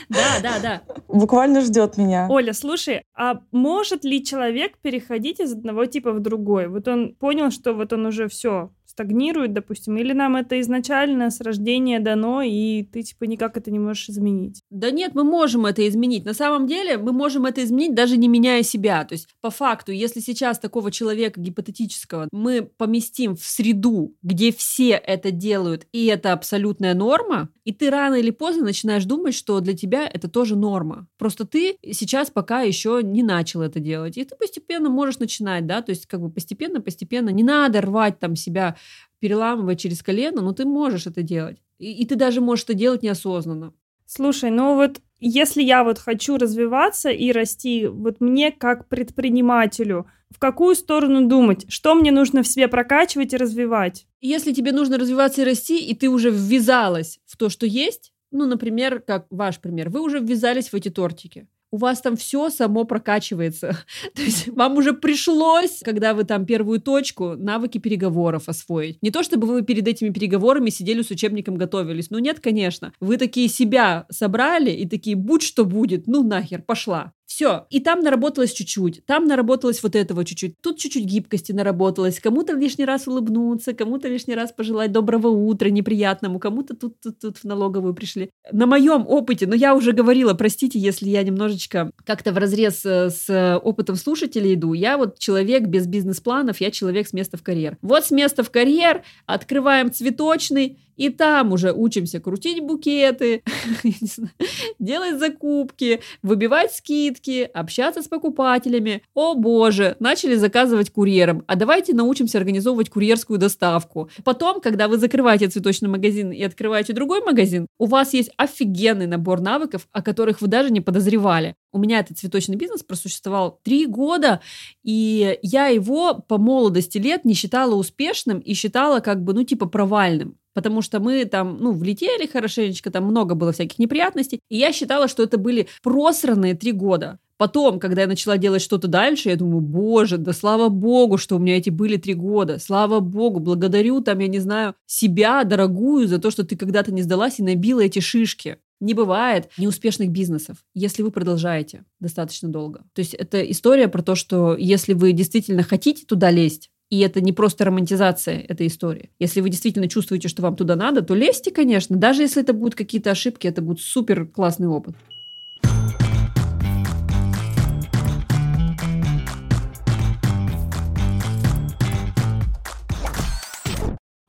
Да, да, да. Буквально ждет меня. Оля, слушай, а может ли человек переходить из одного типа в другой? Вот он понял, что вот он уже все стагнирует, допустим, или нам это изначально с рождения дано, и ты типа никак это не можешь изменить? Да нет, мы можем это изменить. На самом деле мы можем это изменить, даже не меняя себя. То есть, по факту, если сейчас такого человека гипотетического мы поместим в среду, где все это делают, и это абсолютная норма, и ты рано или поздно начинаешь думать, что для тебя это тоже норма. Просто ты сейчас пока еще не начал это делать. И ты постепенно можешь начинать, да, то есть как бы постепенно-постепенно. Не надо рвать там себя, переламывать через колено, но ты можешь это делать. И, и ты даже можешь это делать неосознанно. Слушай, ну вот если я вот хочу развиваться и расти, вот мне как предпринимателю, в какую сторону думать? Что мне нужно в себе прокачивать и развивать? Если тебе нужно развиваться и расти, и ты уже ввязалась в то, что есть, ну, например, как ваш пример, вы уже ввязались в эти тортики. У вас там все само прокачивается. То есть вам уже пришлось, когда вы там первую точку, навыки переговоров освоить. Не то, чтобы вы перед этими переговорами сидели с учебником готовились. Ну нет, конечно. Вы такие себя собрали и такие, будь что будет, ну нахер, пошла. Все. И там наработалось чуть-чуть, там наработалось вот этого чуть-чуть, тут чуть-чуть гибкости наработалось, кому-то лишний раз улыбнуться, кому-то лишний раз пожелать доброго утра неприятному, кому-то тут, тут, тут в налоговую пришли. На моем опыте, но я уже говорила, простите, если я немножечко как-то в разрез э, с опытом слушателей иду, я вот человек без бизнес-планов, я человек с места в карьер. Вот с места в карьер открываем цветочный, и там уже учимся крутить букеты, делать закупки, выбивать скидки, скидки, общаться с покупателями. О боже, начали заказывать курьером. А давайте научимся организовывать курьерскую доставку. Потом, когда вы закрываете цветочный магазин и открываете другой магазин, у вас есть офигенный набор навыков, о которых вы даже не подозревали. У меня этот цветочный бизнес просуществовал три года, и я его по молодости лет не считала успешным и считала как бы, ну, типа провальным потому что мы там, ну, влетели хорошенечко, там много было всяких неприятностей, и я считала, что это были просранные три года. Потом, когда я начала делать что-то дальше, я думаю, боже, да слава богу, что у меня эти были три года. Слава богу, благодарю там, я не знаю, себя, дорогую, за то, что ты когда-то не сдалась и набила эти шишки. Не бывает неуспешных бизнесов, если вы продолжаете достаточно долго. То есть это история про то, что если вы действительно хотите туда лезть, и это не просто романтизация этой истории. Если вы действительно чувствуете, что вам туда надо, то лезьте, конечно. Даже если это будут какие-то ошибки, это будет супер классный опыт.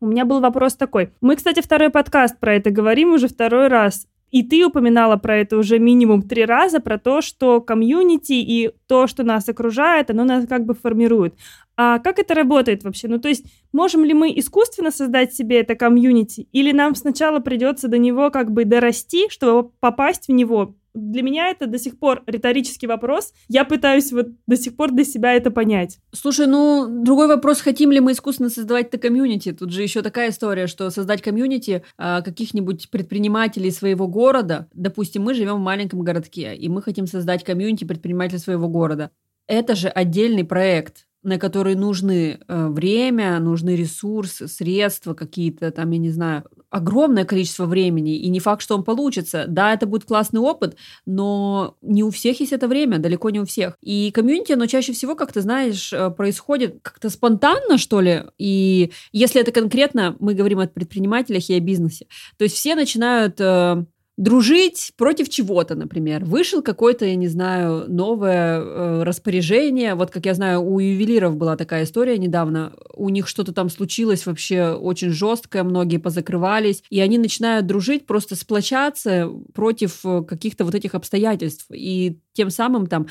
У меня был вопрос такой. Мы, кстати, второй подкаст про это говорим уже второй раз. И ты упоминала про это уже минимум три раза, про то, что комьюнити и то, что нас окружает, оно нас как бы формирует. А как это работает вообще? Ну, то есть, можем ли мы искусственно создать себе это комьюнити, или нам сначала придется до него как бы дорасти, чтобы попасть в него? Для меня это до сих пор риторический вопрос. Я пытаюсь вот до сих пор для себя это понять. Слушай, ну, другой вопрос, хотим ли мы искусственно создавать это комьюнити? Тут же еще такая история, что создать комьюнити а, каких-нибудь предпринимателей своего города, допустим, мы живем в маленьком городке, и мы хотим создать комьюнити предпринимателей своего города. Это же отдельный проект на которые нужны э, время, нужны ресурсы, средства какие-то, там, я не знаю, огромное количество времени, и не факт, что он получится. Да, это будет классный опыт, но не у всех есть это время, далеко не у всех. И комьюнити, оно чаще всего, как ты знаешь, э, происходит как-то спонтанно, что ли, и если это конкретно, мы говорим о предпринимателях и о бизнесе, то есть все начинают э, дружить против чего-то, например. Вышел какое-то, я не знаю, новое э, распоряжение. Вот, как я знаю, у ювелиров была такая история недавно. У них что-то там случилось вообще очень жесткое, многие позакрывались, и они начинают дружить, просто сплочаться против э, каких-то вот этих обстоятельств. И тем самым там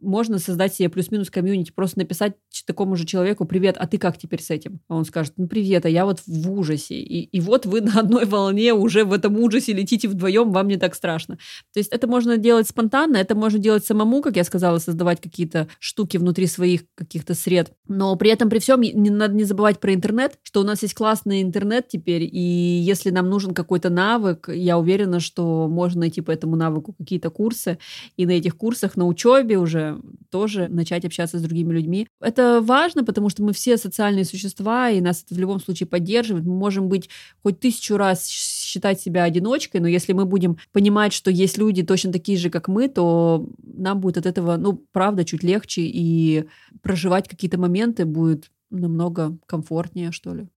можно создать себе плюс-минус комьюнити, просто написать такому же человеку «Привет, а ты как теперь с этим?» А он скажет «Ну, привет, а я вот в ужасе». И, и вот вы на одной волне уже в этом ужасе летите вдвоем, вам не так страшно. То есть это можно делать спонтанно, это можно делать самому, как я сказала, создавать какие-то штуки внутри своих каких-то сред. Но при этом, при всем, не надо не забывать про интернет, что у нас есть классный интернет теперь, и если нам нужен какой-то навык, я уверена, что можно найти по этому навыку какие-то курсы, и на этих курсах, на учебе уже тоже начать общаться с другими людьми. Это важно, потому что мы все социальные существа, и нас это в любом случае поддерживает. Мы можем быть хоть тысячу раз считать себя одиночкой, но если мы будем понимать, что есть люди точно такие же, как мы, то нам будет от этого, ну, правда, чуть легче, и проживать какие-то моменты будет намного комфортнее, что ли.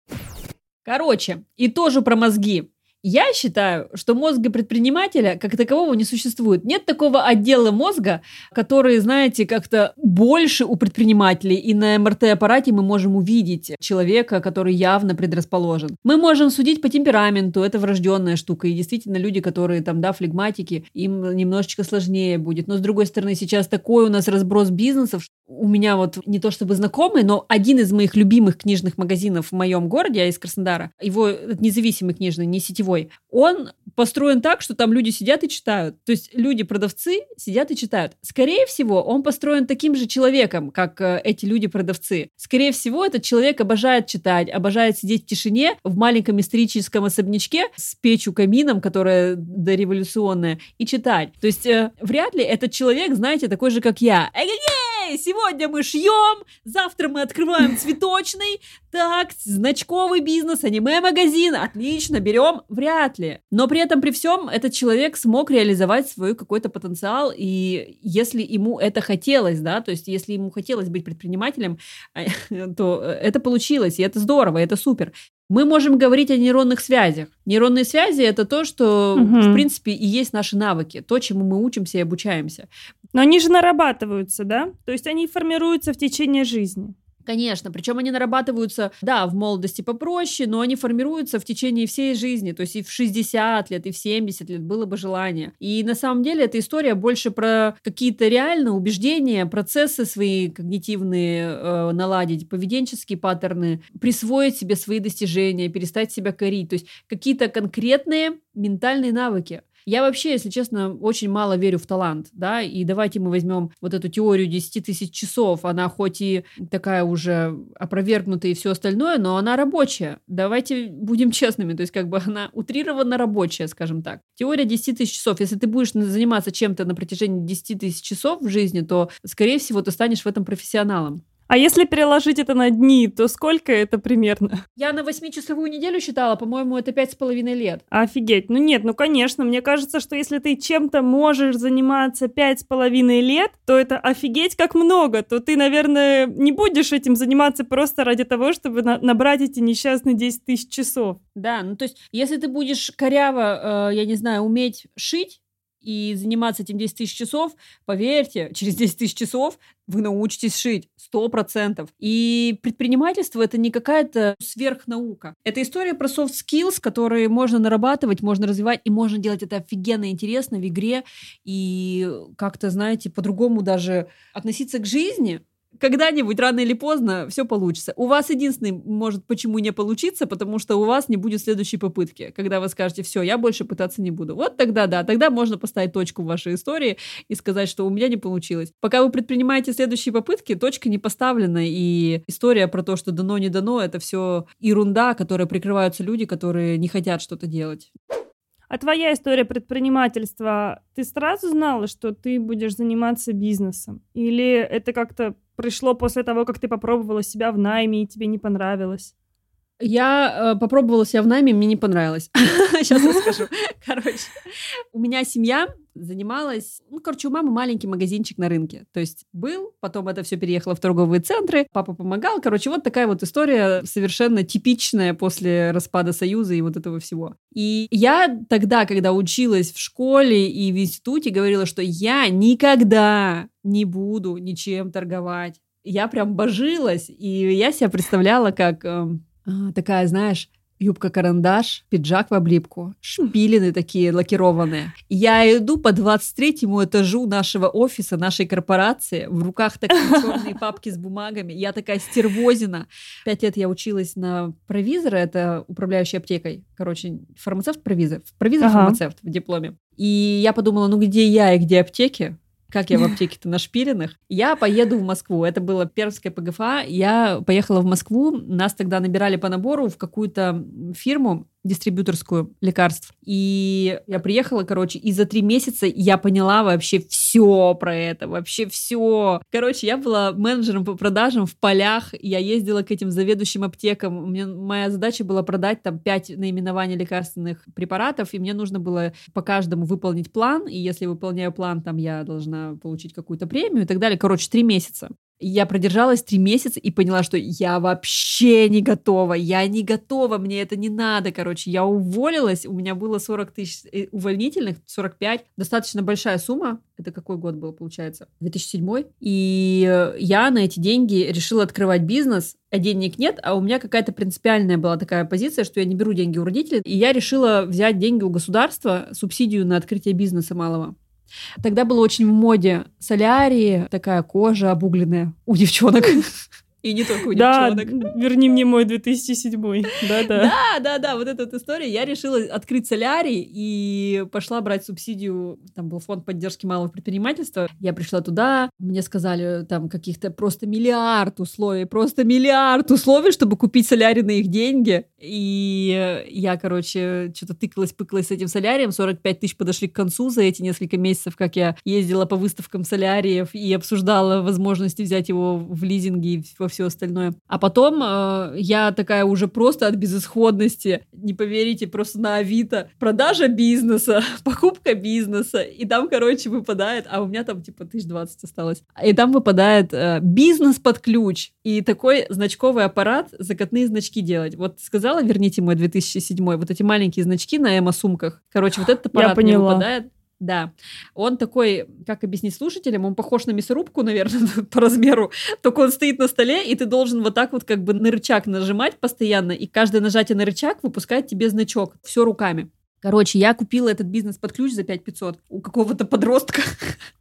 Короче, и тоже про мозги. Я считаю, что мозга предпринимателя как такового не существует. Нет такого отдела мозга, который, знаете, как-то больше у предпринимателей. И на МРТ-аппарате мы можем увидеть человека, который явно предрасположен. Мы можем судить по темпераменту, это врожденная штука. И действительно, люди, которые там, да, флегматики, им немножечко сложнее будет. Но, с другой стороны, сейчас такой у нас разброс бизнесов. У меня вот не то чтобы знакомый, но один из моих любимых книжных магазинов в моем городе, я из Краснодара, его независимый книжный, не сетевой, сетевой, он построен так, что там люди сидят и читают. То есть люди-продавцы сидят и читают. Скорее всего, он построен таким же человеком, как э, эти люди-продавцы. Скорее всего, этот человек обожает читать, обожает сидеть в тишине в маленьком историческом особнячке с печью камином, которая дореволюционная, и читать. То есть э, вряд ли этот человек, знаете, такой же, как я. Эй, сегодня мы шьем, завтра мы открываем цветочный, так, значковый бизнес, аниме-магазин, отлично, берем, вряд ли. Но при этом, при всем, этот человек смог реализовать свой какой-то потенциал, и если ему это хотелось, да, то есть если ему хотелось быть предпринимателем, то это получилось, и это здорово, это супер. Мы можем говорить о нейронных связях. Нейронные связи это то, что, угу. в принципе, и есть наши навыки, то, чему мы учимся и обучаемся. Но они же нарабатываются, да? То есть они формируются в течение жизни. Конечно, причем они нарабатываются, да, в молодости попроще, но они формируются в течение всей жизни, то есть и в 60 лет, и в 70 лет было бы желание. И на самом деле эта история больше про какие-то реально убеждения, процессы свои когнитивные э, наладить, поведенческие паттерны, присвоить себе свои достижения, перестать себя корить, то есть какие-то конкретные ментальные навыки. Я вообще, если честно, очень мало верю в талант, да, и давайте мы возьмем вот эту теорию 10 тысяч часов, она хоть и такая уже опровергнутая и все остальное, но она рабочая. Давайте будем честными, то есть как бы она утрированно рабочая, скажем так. Теория 10 тысяч часов, если ты будешь заниматься чем-то на протяжении 10 тысяч часов в жизни, то, скорее всего, ты станешь в этом профессионалом. А если переложить это на дни, то сколько это примерно? Я на восьмичасовую неделю считала, по-моему, это пять с половиной лет. Офигеть. Ну нет, ну конечно, мне кажется, что если ты чем-то можешь заниматься пять с половиной лет, то это офигеть как много, то ты, наверное, не будешь этим заниматься просто ради того, чтобы на- набрать эти несчастные 10 тысяч часов. Да, ну то есть, если ты будешь коряво, э, я не знаю, уметь шить, и заниматься этим 10 тысяч часов, поверьте, через 10 тысяч часов вы научитесь шить, сто процентов. И предпринимательство — это не какая-то сверхнаука. Это история про soft skills, которые можно нарабатывать, можно развивать, и можно делать это офигенно интересно в игре, и как-то, знаете, по-другому даже относиться к жизни, когда-нибудь, рано или поздно, все получится. У вас единственный может почему не получиться, потому что у вас не будет следующей попытки, когда вы скажете, все, я больше пытаться не буду. Вот тогда да, тогда можно поставить точку в вашей истории и сказать, что у меня не получилось. Пока вы предпринимаете следующие попытки, точка не поставлена, и история про то, что дано, не дано, это все ерунда, которой прикрываются люди, которые не хотят что-то делать. А твоя история предпринимательства, ты сразу знала, что ты будешь заниматься бизнесом? Или это как-то пришло после того, как ты попробовала себя в найме и тебе не понравилось? Я э, попробовала себя в найме, мне не понравилось. Сейчас расскажу. Короче, у меня семья занималась, ну, короче, у мамы маленький магазинчик на рынке. То есть был, потом это все переехало в торговые центры, папа помогал. Короче, вот такая вот история совершенно типичная после распада Союза и вот этого всего. И я тогда, когда училась в школе и в институте, говорила, что я никогда не буду ничем торговать. Я прям божилась, и я себя представляла как... Э, такая, знаешь, юбка-карандаш, пиджак в облипку, шпилины такие лакированные. Я иду по 23-му этажу нашего офиса, нашей корпорации, в руках такие черные папки с бумагами. Я такая стервозина. Пять лет я училась на провизора, это управляющая аптекой. Короче, фармацевт-провизор. Провизор-фармацевт ага. в дипломе. И я подумала, ну где я и где аптеки? Как я в аптеке-то на шпилинах. Я поеду в Москву. Это было Пермское ПГФА. Я поехала в Москву. Нас тогда набирали по набору в какую-то фирму дистрибьюторскую лекарств. И я приехала, короче, и за три месяца я поняла вообще все про это, вообще все. Короче, я была менеджером по продажам в полях, я ездила к этим заведующим аптекам. У меня, моя задача была продать там пять наименований лекарственных препаратов, и мне нужно было по каждому выполнить план, и если выполняю план, там я должна получить какую-то премию и так далее. Короче, три месяца. Я продержалась три месяца и поняла, что я вообще не готова, я не готова, мне это не надо, короче. Я уволилась, у меня было 40 тысяч э, увольнительных, 45, достаточно большая сумма. Это какой год был, получается? 2007. И я на эти деньги решила открывать бизнес, а денег нет, а у меня какая-то принципиальная была такая позиция, что я не беру деньги у родителей, и я решила взять деньги у государства, субсидию на открытие бизнеса малого. Тогда было очень в моде солярии, такая кожа обугленная у девчонок. И не только у да, девчонок. верни мне мой 2007. Да, да. Да, да, да, вот эта вот история. Я решила открыть солярий и пошла брать субсидию. Там был фонд поддержки малого предпринимательства. Я пришла туда, мне сказали там каких-то просто миллиард условий, просто миллиард условий, чтобы купить солярий на их деньги. И я, короче, что-то тыкалась, пыкалась с этим солярием. 45 тысяч подошли к концу за эти несколько месяцев, как я ездила по выставкам соляриев и обсуждала возможности взять его в лизинге и во все остальное. А потом э, я такая уже просто от безысходности, не поверите, просто на Авито, продажа бизнеса, покупка бизнеса, и там, короче, выпадает, а у меня там типа 1020 осталось, и там выпадает э, бизнес под ключ, и такой значковый аппарат, закатные значки делать. Вот сказала, верните мой 2007, вот эти маленькие значки на эмо-сумках, короче, вот этот аппарат мне выпадает, Да. Он такой, как объяснить слушателям, он похож на мясорубку, наверное, по размеру. Только он стоит на столе, и ты должен вот так вот как бы на рычаг нажимать постоянно, и каждое нажатие на рычаг выпускает тебе значок. Все руками. Короче, я купила этот бизнес под ключ за 5500 у какого-то подростка.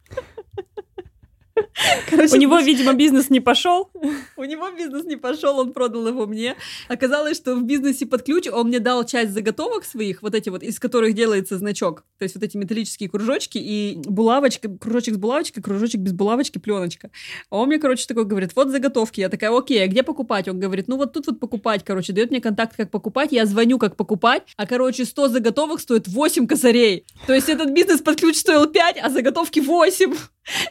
Короче, у него, видимо, бизнес не пошел. У него бизнес не пошел, он продал его мне. Оказалось, что в бизнесе под ключ он мне дал часть заготовок своих, вот эти вот, из которых делается значок. То есть вот эти металлические кружочки и булавочка, кружочек с булавочкой, кружочек без булавочки, пленочка. А он мне, короче, такой говорит, вот заготовки. Я такая, окей, а где покупать? Он говорит, ну вот тут вот покупать, короче, дает мне контакт, как покупать. Я звоню, как покупать, а, короче, 100 заготовок стоит 8 косарей. То есть этот бизнес под ключ стоил 5, а заготовки 8.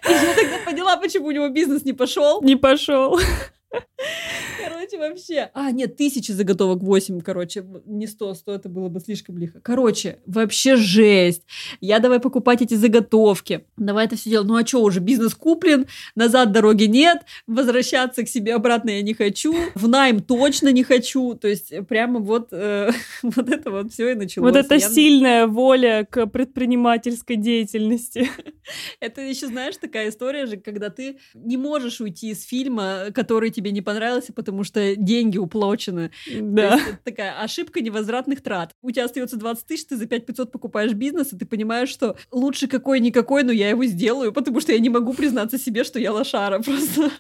И я тогда поняла, почему у него бизнес не пошел. Не пошел. Короче, вообще... А, нет, тысячи заготовок, 8, короче, не 100, 100 это было бы слишком лихо. Короче, вообще жесть. Я давай покупать эти заготовки. Давай это все делать. Ну а что, уже бизнес куплен, назад дороги нет, возвращаться к себе обратно я не хочу, в найм точно не хочу. То есть прямо вот, э, вот это вот все и началось. Вот это я... сильная воля к предпринимательской деятельности. Это еще, знаешь, такая история же, когда ты не можешь уйти из фильма, который тебе не понравился, потому что деньги уплочены. Да. есть, это такая ошибка невозвратных трат. У тебя остается 20 тысяч, ты за 5 500 покупаешь бизнес, и ты понимаешь, что лучше какой-никакой, но я его сделаю, потому что я не могу признаться себе, что я лошара просто.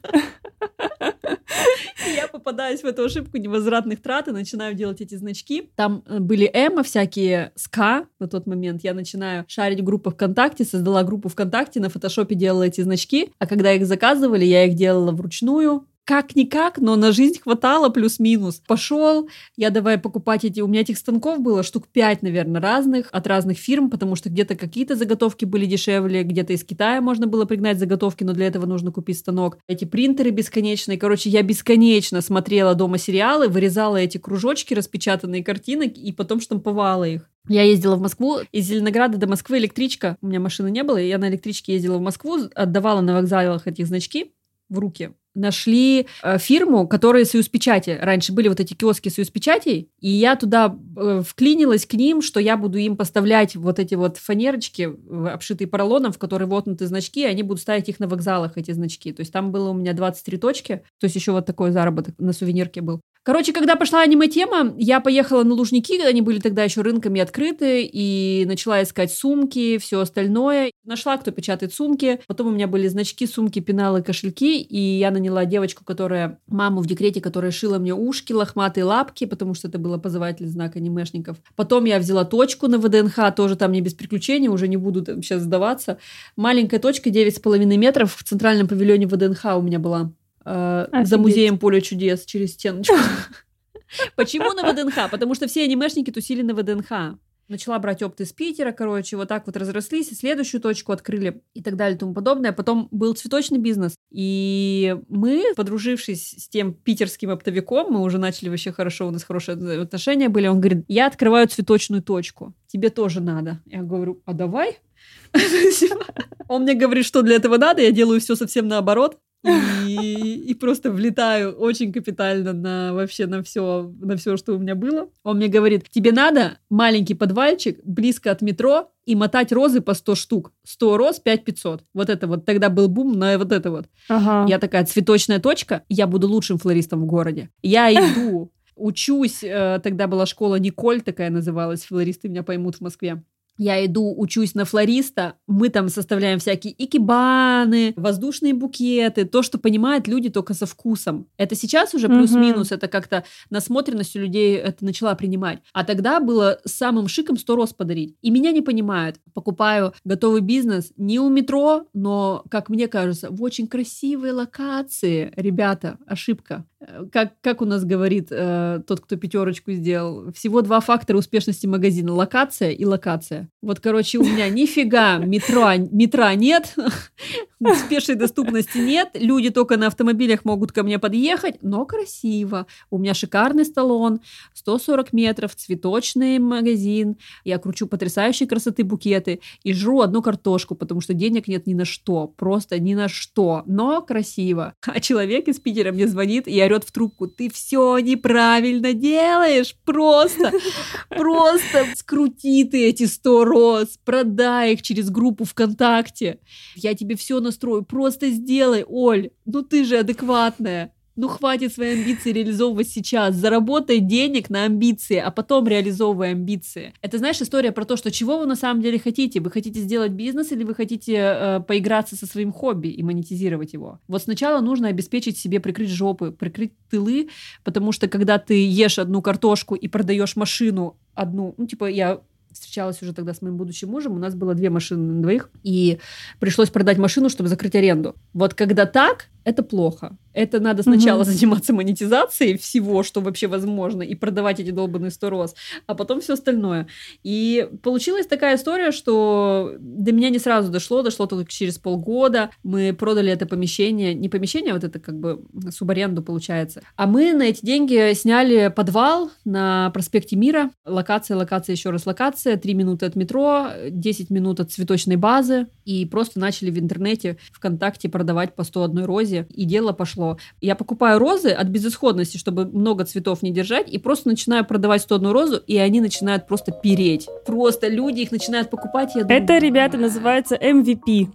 Я попадаюсь в эту ошибку невозвратных трат и начинаю делать эти значки. Там э, были эмо всякие, ска на тот момент. Я начинаю шарить в группах ВКонтакте, создала группу ВКонтакте, на фотошопе делала эти значки, а когда их заказывали, я их делала вручную, как-никак, но на жизнь хватало плюс-минус. Пошел, я давай покупать эти... У меня этих станков было штук 5, наверное, разных, от разных фирм, потому что где-то какие-то заготовки были дешевле, где-то из Китая можно было пригнать заготовки, но для этого нужно купить станок. Эти принтеры бесконечные. Короче, я бесконечно смотрела дома сериалы, вырезала эти кружочки, распечатанные картинок, и потом штамповала их. Я ездила в Москву, из Зеленограда до Москвы электричка. У меня машины не было, я на электричке ездила в Москву, отдавала на вокзалах эти значки в руки нашли э, фирму, которая союзпечати. Раньше были вот эти киоски союзпечатей, и я туда э, вклинилась к ним, что я буду им поставлять вот эти вот фанерочки, обшитые поролоном, в которые вотнуты значки, и они будут ставить их на вокзалах, эти значки. То есть там было у меня 23 точки, то есть еще вот такой заработок на сувенирке был. Короче, когда пошла аниме-тема, я поехала на Лужники, они были тогда еще рынками открыты, и начала искать сумки, все остальное. Нашла, кто печатает сумки. Потом у меня были значки, сумки, пеналы, кошельки, и я наняла девочку, которая, маму в декрете, которая шила мне ушки, лохматые лапки, потому что это было позыватель знак анимешников. Потом я взяла точку на ВДНХ, тоже там не без приключений, уже не буду там сейчас сдаваться. Маленькая точка, 9,5 метров, в центральном павильоне ВДНХ у меня была э, за музеем Поле чудес через стеночку. Почему на ВДНХ? Потому что все анимешники тусили на ВДНХ. Начала брать опыт из Питера, короче, вот так вот разрослись, и следующую точку открыли и так далее и тому подобное. Потом был цветочный бизнес, и мы, подружившись с тем питерским оптовиком, мы уже начали вообще хорошо, у нас хорошие отношения были, он говорит, я открываю цветочную точку, тебе тоже надо. Я говорю, а давай? Он мне говорит, что для этого надо, я делаю все совсем наоборот и, и просто влетаю очень капитально на вообще на все, на все, что у меня было. Он мне говорит, тебе надо маленький подвальчик близко от метро и мотать розы по 100 штук. 100 роз, 5 500. Вот это вот. Тогда был бум на вот это вот. Ага. Я такая, цветочная точка, я буду лучшим флористом в городе. Я иду, учусь, э, тогда была школа Николь такая называлась, флористы меня поймут в Москве я иду, учусь на флориста, мы там составляем всякие икебаны, воздушные букеты, то, что понимают люди только со вкусом. Это сейчас уже плюс-минус, это как-то насмотренностью людей это начала принимать. А тогда было самым шиком 100 роз подарить. И меня не понимают. Покупаю готовый бизнес не у метро, но, как мне кажется, в очень красивой локации. Ребята, ошибка. Э, как, как у нас говорит э, тот, кто пятерочку сделал, всего два фактора успешности магазина – локация и локация. Вот, короче, у меня нифига метро, метра нет, спешной доступности нет, люди только на автомобилях могут ко мне подъехать, но красиво. У меня шикарный столон, 140 метров, цветочный магазин, я кручу потрясающей красоты букеты и жру одну картошку, потому что денег нет ни на что, просто ни на что, но красиво. А человек из Питера мне звонит и орет орет в трубку, ты все неправильно делаешь, просто, просто скрути ты эти 100 роз, продай их через группу ВКонтакте, я тебе все настрою, просто сделай, Оль, ну ты же адекватная. Ну, хватит свои амбиции реализовывать сейчас. Заработай денег на амбиции, а потом реализовывай амбиции. Это, знаешь, история про то, что чего вы на самом деле хотите. Вы хотите сделать бизнес или вы хотите э, поиграться со своим хобби и монетизировать его? Вот сначала нужно обеспечить себе прикрыть жопы, прикрыть тылы, потому что когда ты ешь одну картошку и продаешь машину одну, ну, типа, я встречалась уже тогда с моим будущим мужем, у нас было две машины на двоих, и пришлось продать машину, чтобы закрыть аренду. Вот когда так, это плохо. Это надо сначала угу. заниматься монетизацией всего, что вообще возможно, и продавать эти долбанные 100 роз, а потом все остальное. И получилась такая история, что до меня не сразу дошло, дошло только через полгода. Мы продали это помещение, не помещение, а вот это как бы субаренду получается. А мы на эти деньги сняли подвал на проспекте Мира. Локация, локация, еще раз локация. Три минуты от метро, 10 минут от цветочной базы. И просто начали в интернете, ВКонтакте продавать по 101 розе. И дело пошло я покупаю розы от безысходности, чтобы много цветов не держать, и просто начинаю продавать 101 розу, и они начинают просто переть. Просто люди их начинают покупать. Я думаю, Это, ребята, называется MVP.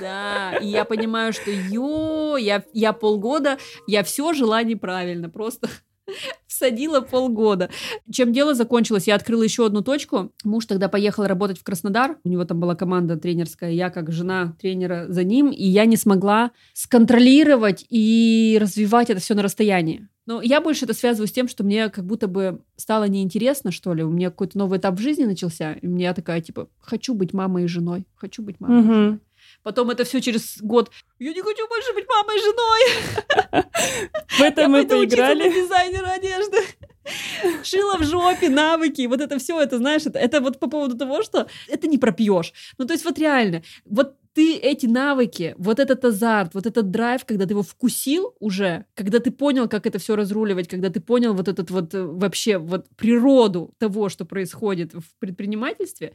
Да, и я понимаю, что ё, я, я полгода, я все жила неправильно, просто всадила полгода. Чем дело закончилось, я открыла еще одну точку. Муж тогда поехал работать в Краснодар. У него там была команда тренерская. Я как жена тренера за ним. И я не смогла сконтролировать и развивать это все на расстоянии. Но я больше это связываю с тем, что мне как будто бы стало неинтересно, что ли. У меня какой-то новый этап в жизни начался. И меня такая, типа, хочу быть мамой и женой. Хочу быть мамой угу. и женой. Потом это все через год. Я не хочу больше быть мамой и женой. В этом мы поиграли. дизайнера одежды. Шила в жопе, навыки, вот это все, это знаешь, это, это вот по поводу того, что это не пропьешь. Ну, то есть вот реально, вот ты эти навыки, вот этот азарт, вот этот драйв, когда ты его вкусил уже, когда ты понял, как это все разруливать, когда ты понял вот этот вот э, вообще вот природу того, что происходит в предпринимательстве,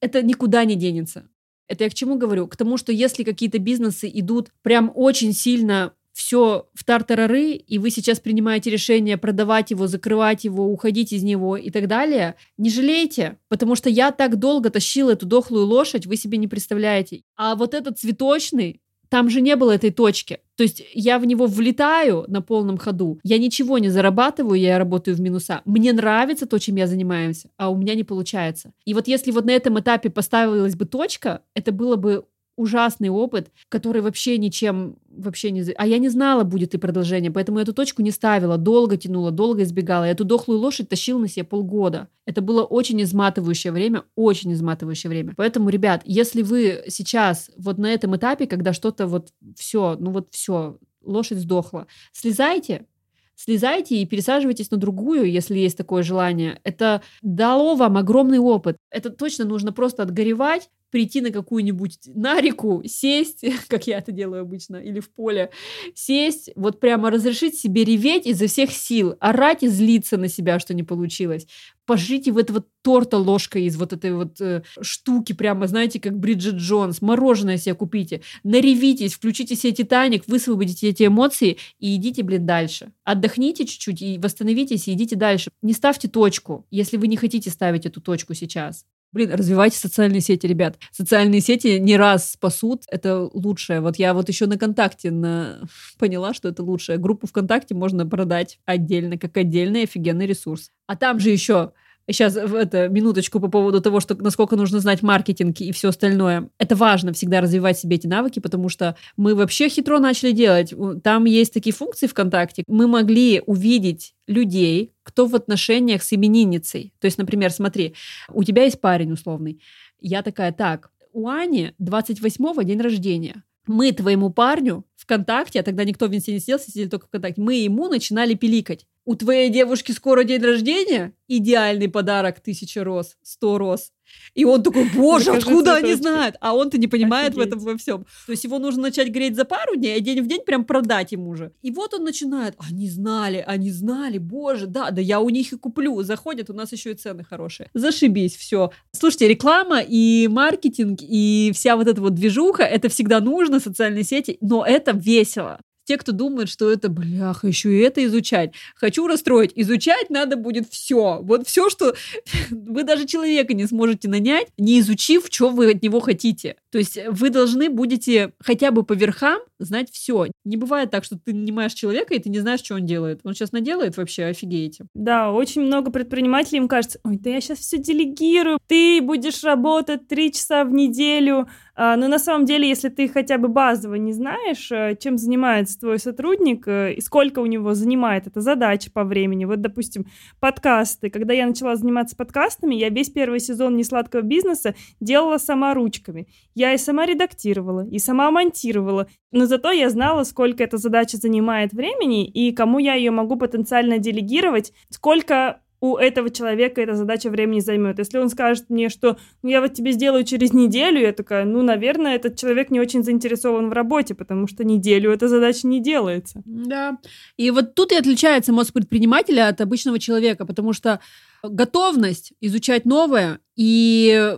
это никуда не денется. Это я к чему говорю? К тому, что если какие-то бизнесы идут прям очень сильно все в тартарары, и вы сейчас принимаете решение продавать его, закрывать его, уходить из него и так далее, не жалейте, потому что я так долго тащила эту дохлую лошадь, вы себе не представляете. А вот этот цветочный, там же не было этой точки. То есть я в него влетаю на полном ходу, я ничего не зарабатываю, я работаю в минуса. Мне нравится то, чем я занимаюсь, а у меня не получается. И вот если вот на этом этапе поставилась бы точка, это было бы ужасный опыт, который вообще ничем вообще не... А я не знала, будет и продолжение, поэтому эту точку не ставила, долго тянула, долго избегала. Я эту дохлую лошадь тащила на себе полгода. Это было очень изматывающее время, очень изматывающее время. Поэтому, ребят, если вы сейчас вот на этом этапе, когда что-то вот все, ну вот все, лошадь сдохла, слезайте, слезайте и пересаживайтесь на другую, если есть такое желание. Это дало вам огромный опыт. Это точно нужно просто отгоревать, прийти на какую-нибудь, на реку, сесть, как я это делаю обычно, или в поле, сесть, вот прямо разрешить себе реветь изо всех сил, орать и злиться на себя, что не получилось. Пожрите в этого торта ложкой из вот этой вот э, штуки, прямо, знаете, как Бриджит Джонс, мороженое себе купите, наревитесь, включите себе Титаник, высвободите эти эмоции и идите, блин, дальше. Отдохните чуть-чуть и восстановитесь, и идите дальше. Не ставьте точку, если вы не хотите ставить эту точку сейчас. Блин, развивайте социальные сети, ребят. Социальные сети не раз спасут, это лучшее. Вот я вот еще на ВКонтакте на... поняла, что это лучшее. Группу ВКонтакте можно продать отдельно, как отдельный офигенный ресурс. А там же еще сейчас это минуточку по поводу того, что насколько нужно знать маркетинг и все остальное. Это важно всегда развивать себе эти навыки, потому что мы вообще хитро начали делать. Там есть такие функции ВКонтакте. Мы могли увидеть людей, кто в отношениях с именинницей. То есть, например, смотри, у тебя есть парень условный. Я такая, так, у Ани 28-го день рождения. Мы твоему парню ВКонтакте, а тогда никто в Инсте не сидел, сидели только ВКонтакте, мы ему начинали пиликать у твоей девушки скоро день рождения, идеальный подарок, тысяча роз, сто роз. И он такой, боже, откуда они знают? А он-то не понимает Офигеть. в этом во всем. То есть его нужно начать греть за пару дней, а день в день прям продать ему же. И вот он начинает, они знали, они знали, боже, да, да я у них и куплю. Заходят, у нас еще и цены хорошие. Зашибись, все. Слушайте, реклама и маркетинг, и вся вот эта вот движуха, это всегда нужно, социальные сети, но это весело те, кто думает, что это, бляха, еще и это изучать. Хочу расстроить. Изучать надо будет все. Вот все, что вы даже человека не сможете нанять, не изучив, что вы от него хотите. То есть вы должны будете хотя бы по верхам знать все. Не бывает так, что ты нанимаешь человека, и ты не знаешь, что он делает. Он сейчас наделает вообще, офигеете. Да, очень много предпринимателей им кажется, ой, да я сейчас все делегирую, ты будешь работать три часа в неделю, а, но на самом деле, если ты хотя бы базово не знаешь, э, чем занимается твой сотрудник э, и сколько у него занимает эта задача по времени, вот, допустим, подкасты. Когда я начала заниматься подкастами, я весь первый сезон несладкого бизнеса делала сама ручками. Я и сама редактировала, и сама монтировала. Но зато я знала, сколько эта задача занимает времени и кому я ее могу потенциально делегировать, сколько у этого человека эта задача времени займет. Если он скажет мне, что ну, я вот тебе сделаю через неделю, я такая, ну, наверное, этот человек не очень заинтересован в работе, потому что неделю эта задача не делается. Да. И вот тут и отличается мозг предпринимателя от обычного человека, потому что готовность изучать новое и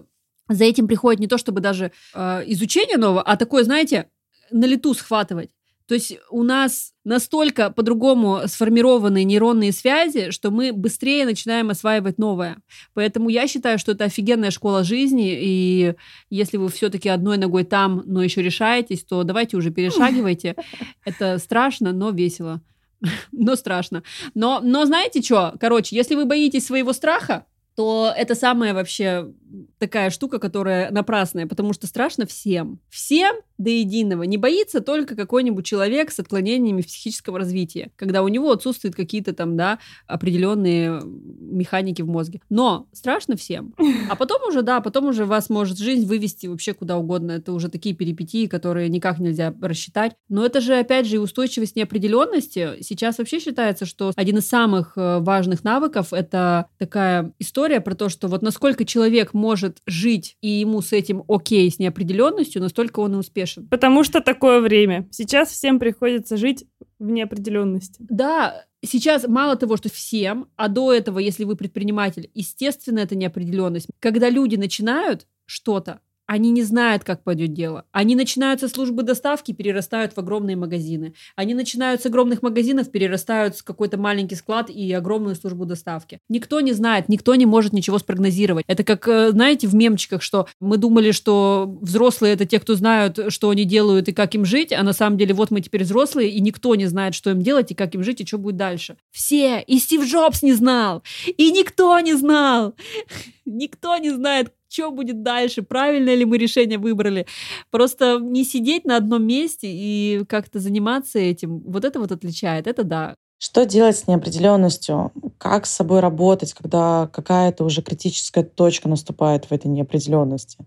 за этим приходит не то чтобы даже э, изучение нового, а такое, знаете, на лету схватывать. То есть у нас настолько по-другому сформированные нейронные связи, что мы быстрее начинаем осваивать новое. Поэтому я считаю, что это офигенная школа жизни, и если вы все-таки одной ногой там, но еще решаетесь, то давайте уже перешагивайте. Это страшно, но весело. Но страшно. Но, но знаете что? Короче, если вы боитесь своего страха, то это самая вообще такая штука, которая напрасная, потому что страшно всем. Всем до единого. Не боится только какой-нибудь человек с отклонениями в психическом развитии, когда у него отсутствуют какие-то там, да, определенные механики в мозге. Но страшно всем. А потом уже, да, потом уже вас может жизнь вывести вообще куда угодно. Это уже такие перипетии, которые никак нельзя рассчитать. Но это же, опять же, и устойчивость неопределенности. Сейчас вообще считается, что один из самых э, важных навыков — это такая история про то, что вот насколько человек может жить, и ему с этим окей, с неопределенностью, настолько он и успешен. Потому что такое время. Сейчас всем приходится жить в неопределенности. Да, сейчас мало того, что всем, а до этого, если вы предприниматель, естественно, это неопределенность. Когда люди начинают что-то, они не знают, как пойдет дело. Они начинают со службы доставки, перерастают в огромные магазины. Они начинают с огромных магазинов, перерастают в какой-то маленький склад и огромную службу доставки. Никто не знает, никто не может ничего спрогнозировать. Это как, э, знаете, в мемчиках, что мы думали, что взрослые это те, кто знают, что они делают и как им жить, а на самом деле вот мы теперь взрослые, и никто не знает, что им делать и как им жить и что будет дальше. Все! И Стив Джобс не знал! И никто не знал! Никто не знает, что будет дальше, правильное ли мы решение выбрали. Просто не сидеть на одном месте и как-то заниматься этим, вот это вот отличает, это да. Что делать с неопределенностью? Как с собой работать, когда какая-то уже критическая точка наступает в этой неопределенности?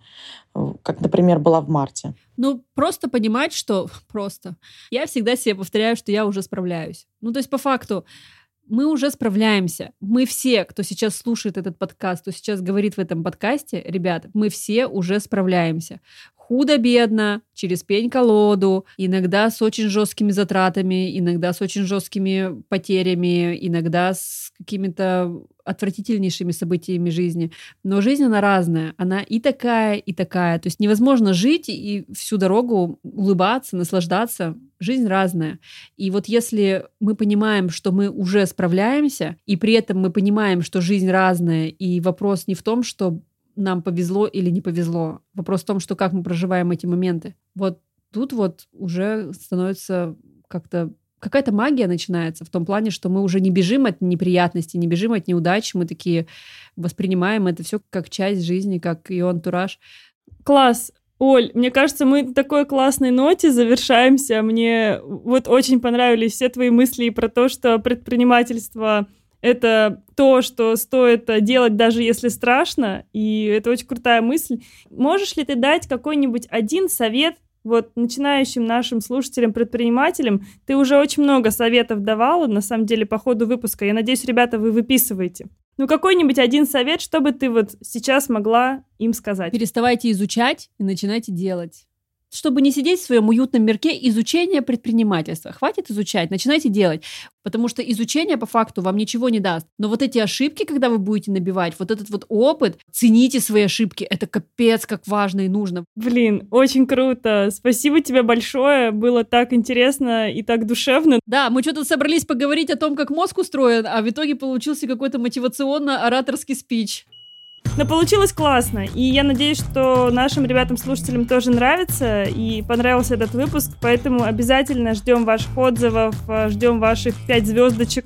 Как, например, была в марте. Ну, просто понимать, что просто. Я всегда себе повторяю, что я уже справляюсь. Ну, то есть, по факту, мы уже справляемся. Мы все, кто сейчас слушает этот подкаст, кто сейчас говорит в этом подкасте, ребята, мы все уже справляемся. Худо-бедно, через пень-колоду, иногда с очень жесткими затратами, иногда с очень жесткими потерями, иногда с какими-то отвратительнейшими событиями жизни. Но жизнь, она разная. Она и такая, и такая. То есть невозможно жить и всю дорогу улыбаться, наслаждаться. Жизнь разная. И вот если мы понимаем, что мы уже справляемся, и при этом мы понимаем, что жизнь разная, и вопрос не в том, что нам повезло или не повезло. Вопрос в том, что как мы проживаем эти моменты. Вот тут вот уже становится как-то какая-то магия начинается в том плане, что мы уже не бежим от неприятностей, не бежим от неудач, мы такие воспринимаем это все как часть жизни, как ее антураж. Класс. Оль, мне кажется, мы такой классной ноте завершаемся. Мне вот очень понравились все твои мысли про то, что предпринимательство это то, что стоит делать, даже если страшно, и это очень крутая мысль. Можешь ли ты дать какой-нибудь один совет вот начинающим нашим слушателям, предпринимателям, ты уже очень много советов давала, на самом деле, по ходу выпуска. Я надеюсь, ребята, вы выписываете. Ну, какой-нибудь один совет, чтобы ты вот сейчас могла им сказать. Переставайте изучать и начинайте делать. Чтобы не сидеть в своем уютном мирке изучения предпринимательства. Хватит изучать, начинайте делать. Потому что изучение по факту вам ничего не даст. Но вот эти ошибки, когда вы будете набивать, вот этот вот опыт, цените свои ошибки. Это капец как важно и нужно. Блин, очень круто. Спасибо тебе большое. Было так интересно и так душевно. Да, мы что-то собрались поговорить о том, как мозг устроен, а в итоге получился какой-то мотивационно-ораторский спич. Но получилось классно, и я надеюсь, что нашим ребятам-слушателям тоже нравится, и понравился этот выпуск, поэтому обязательно ждем ваших отзывов, ждем ваших пять звездочек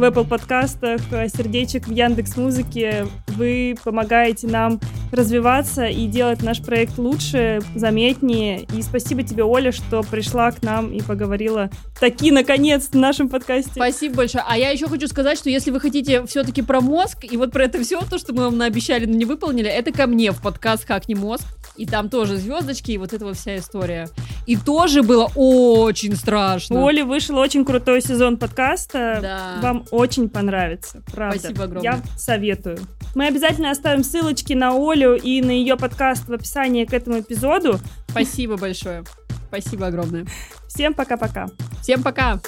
в Apple подкастах, э, сердечек в Яндекс Музыке. Вы помогаете нам развиваться и делать наш проект лучше, заметнее. И спасибо тебе, Оля, что пришла к нам и поговорила таки, наконец, в нашем подкасте. Спасибо большое. А я еще хочу сказать, что если вы хотите все-таки про мозг, и вот про это все, то, что мы вам наобещали, но не выполнили, это ко мне в подкаст «Как не мозг». И там тоже звездочки, и вот эта вот вся история. И тоже было очень страшно. У Оли вышел очень крутой сезон подкаста. Да. Вам очень понравится, правда. Спасибо огромное. Я советую. Мы обязательно оставим ссылочки на Олю и на ее подкаст в описании к этому эпизоду. Спасибо большое. Спасибо огромное. Всем пока-пока. Всем пока.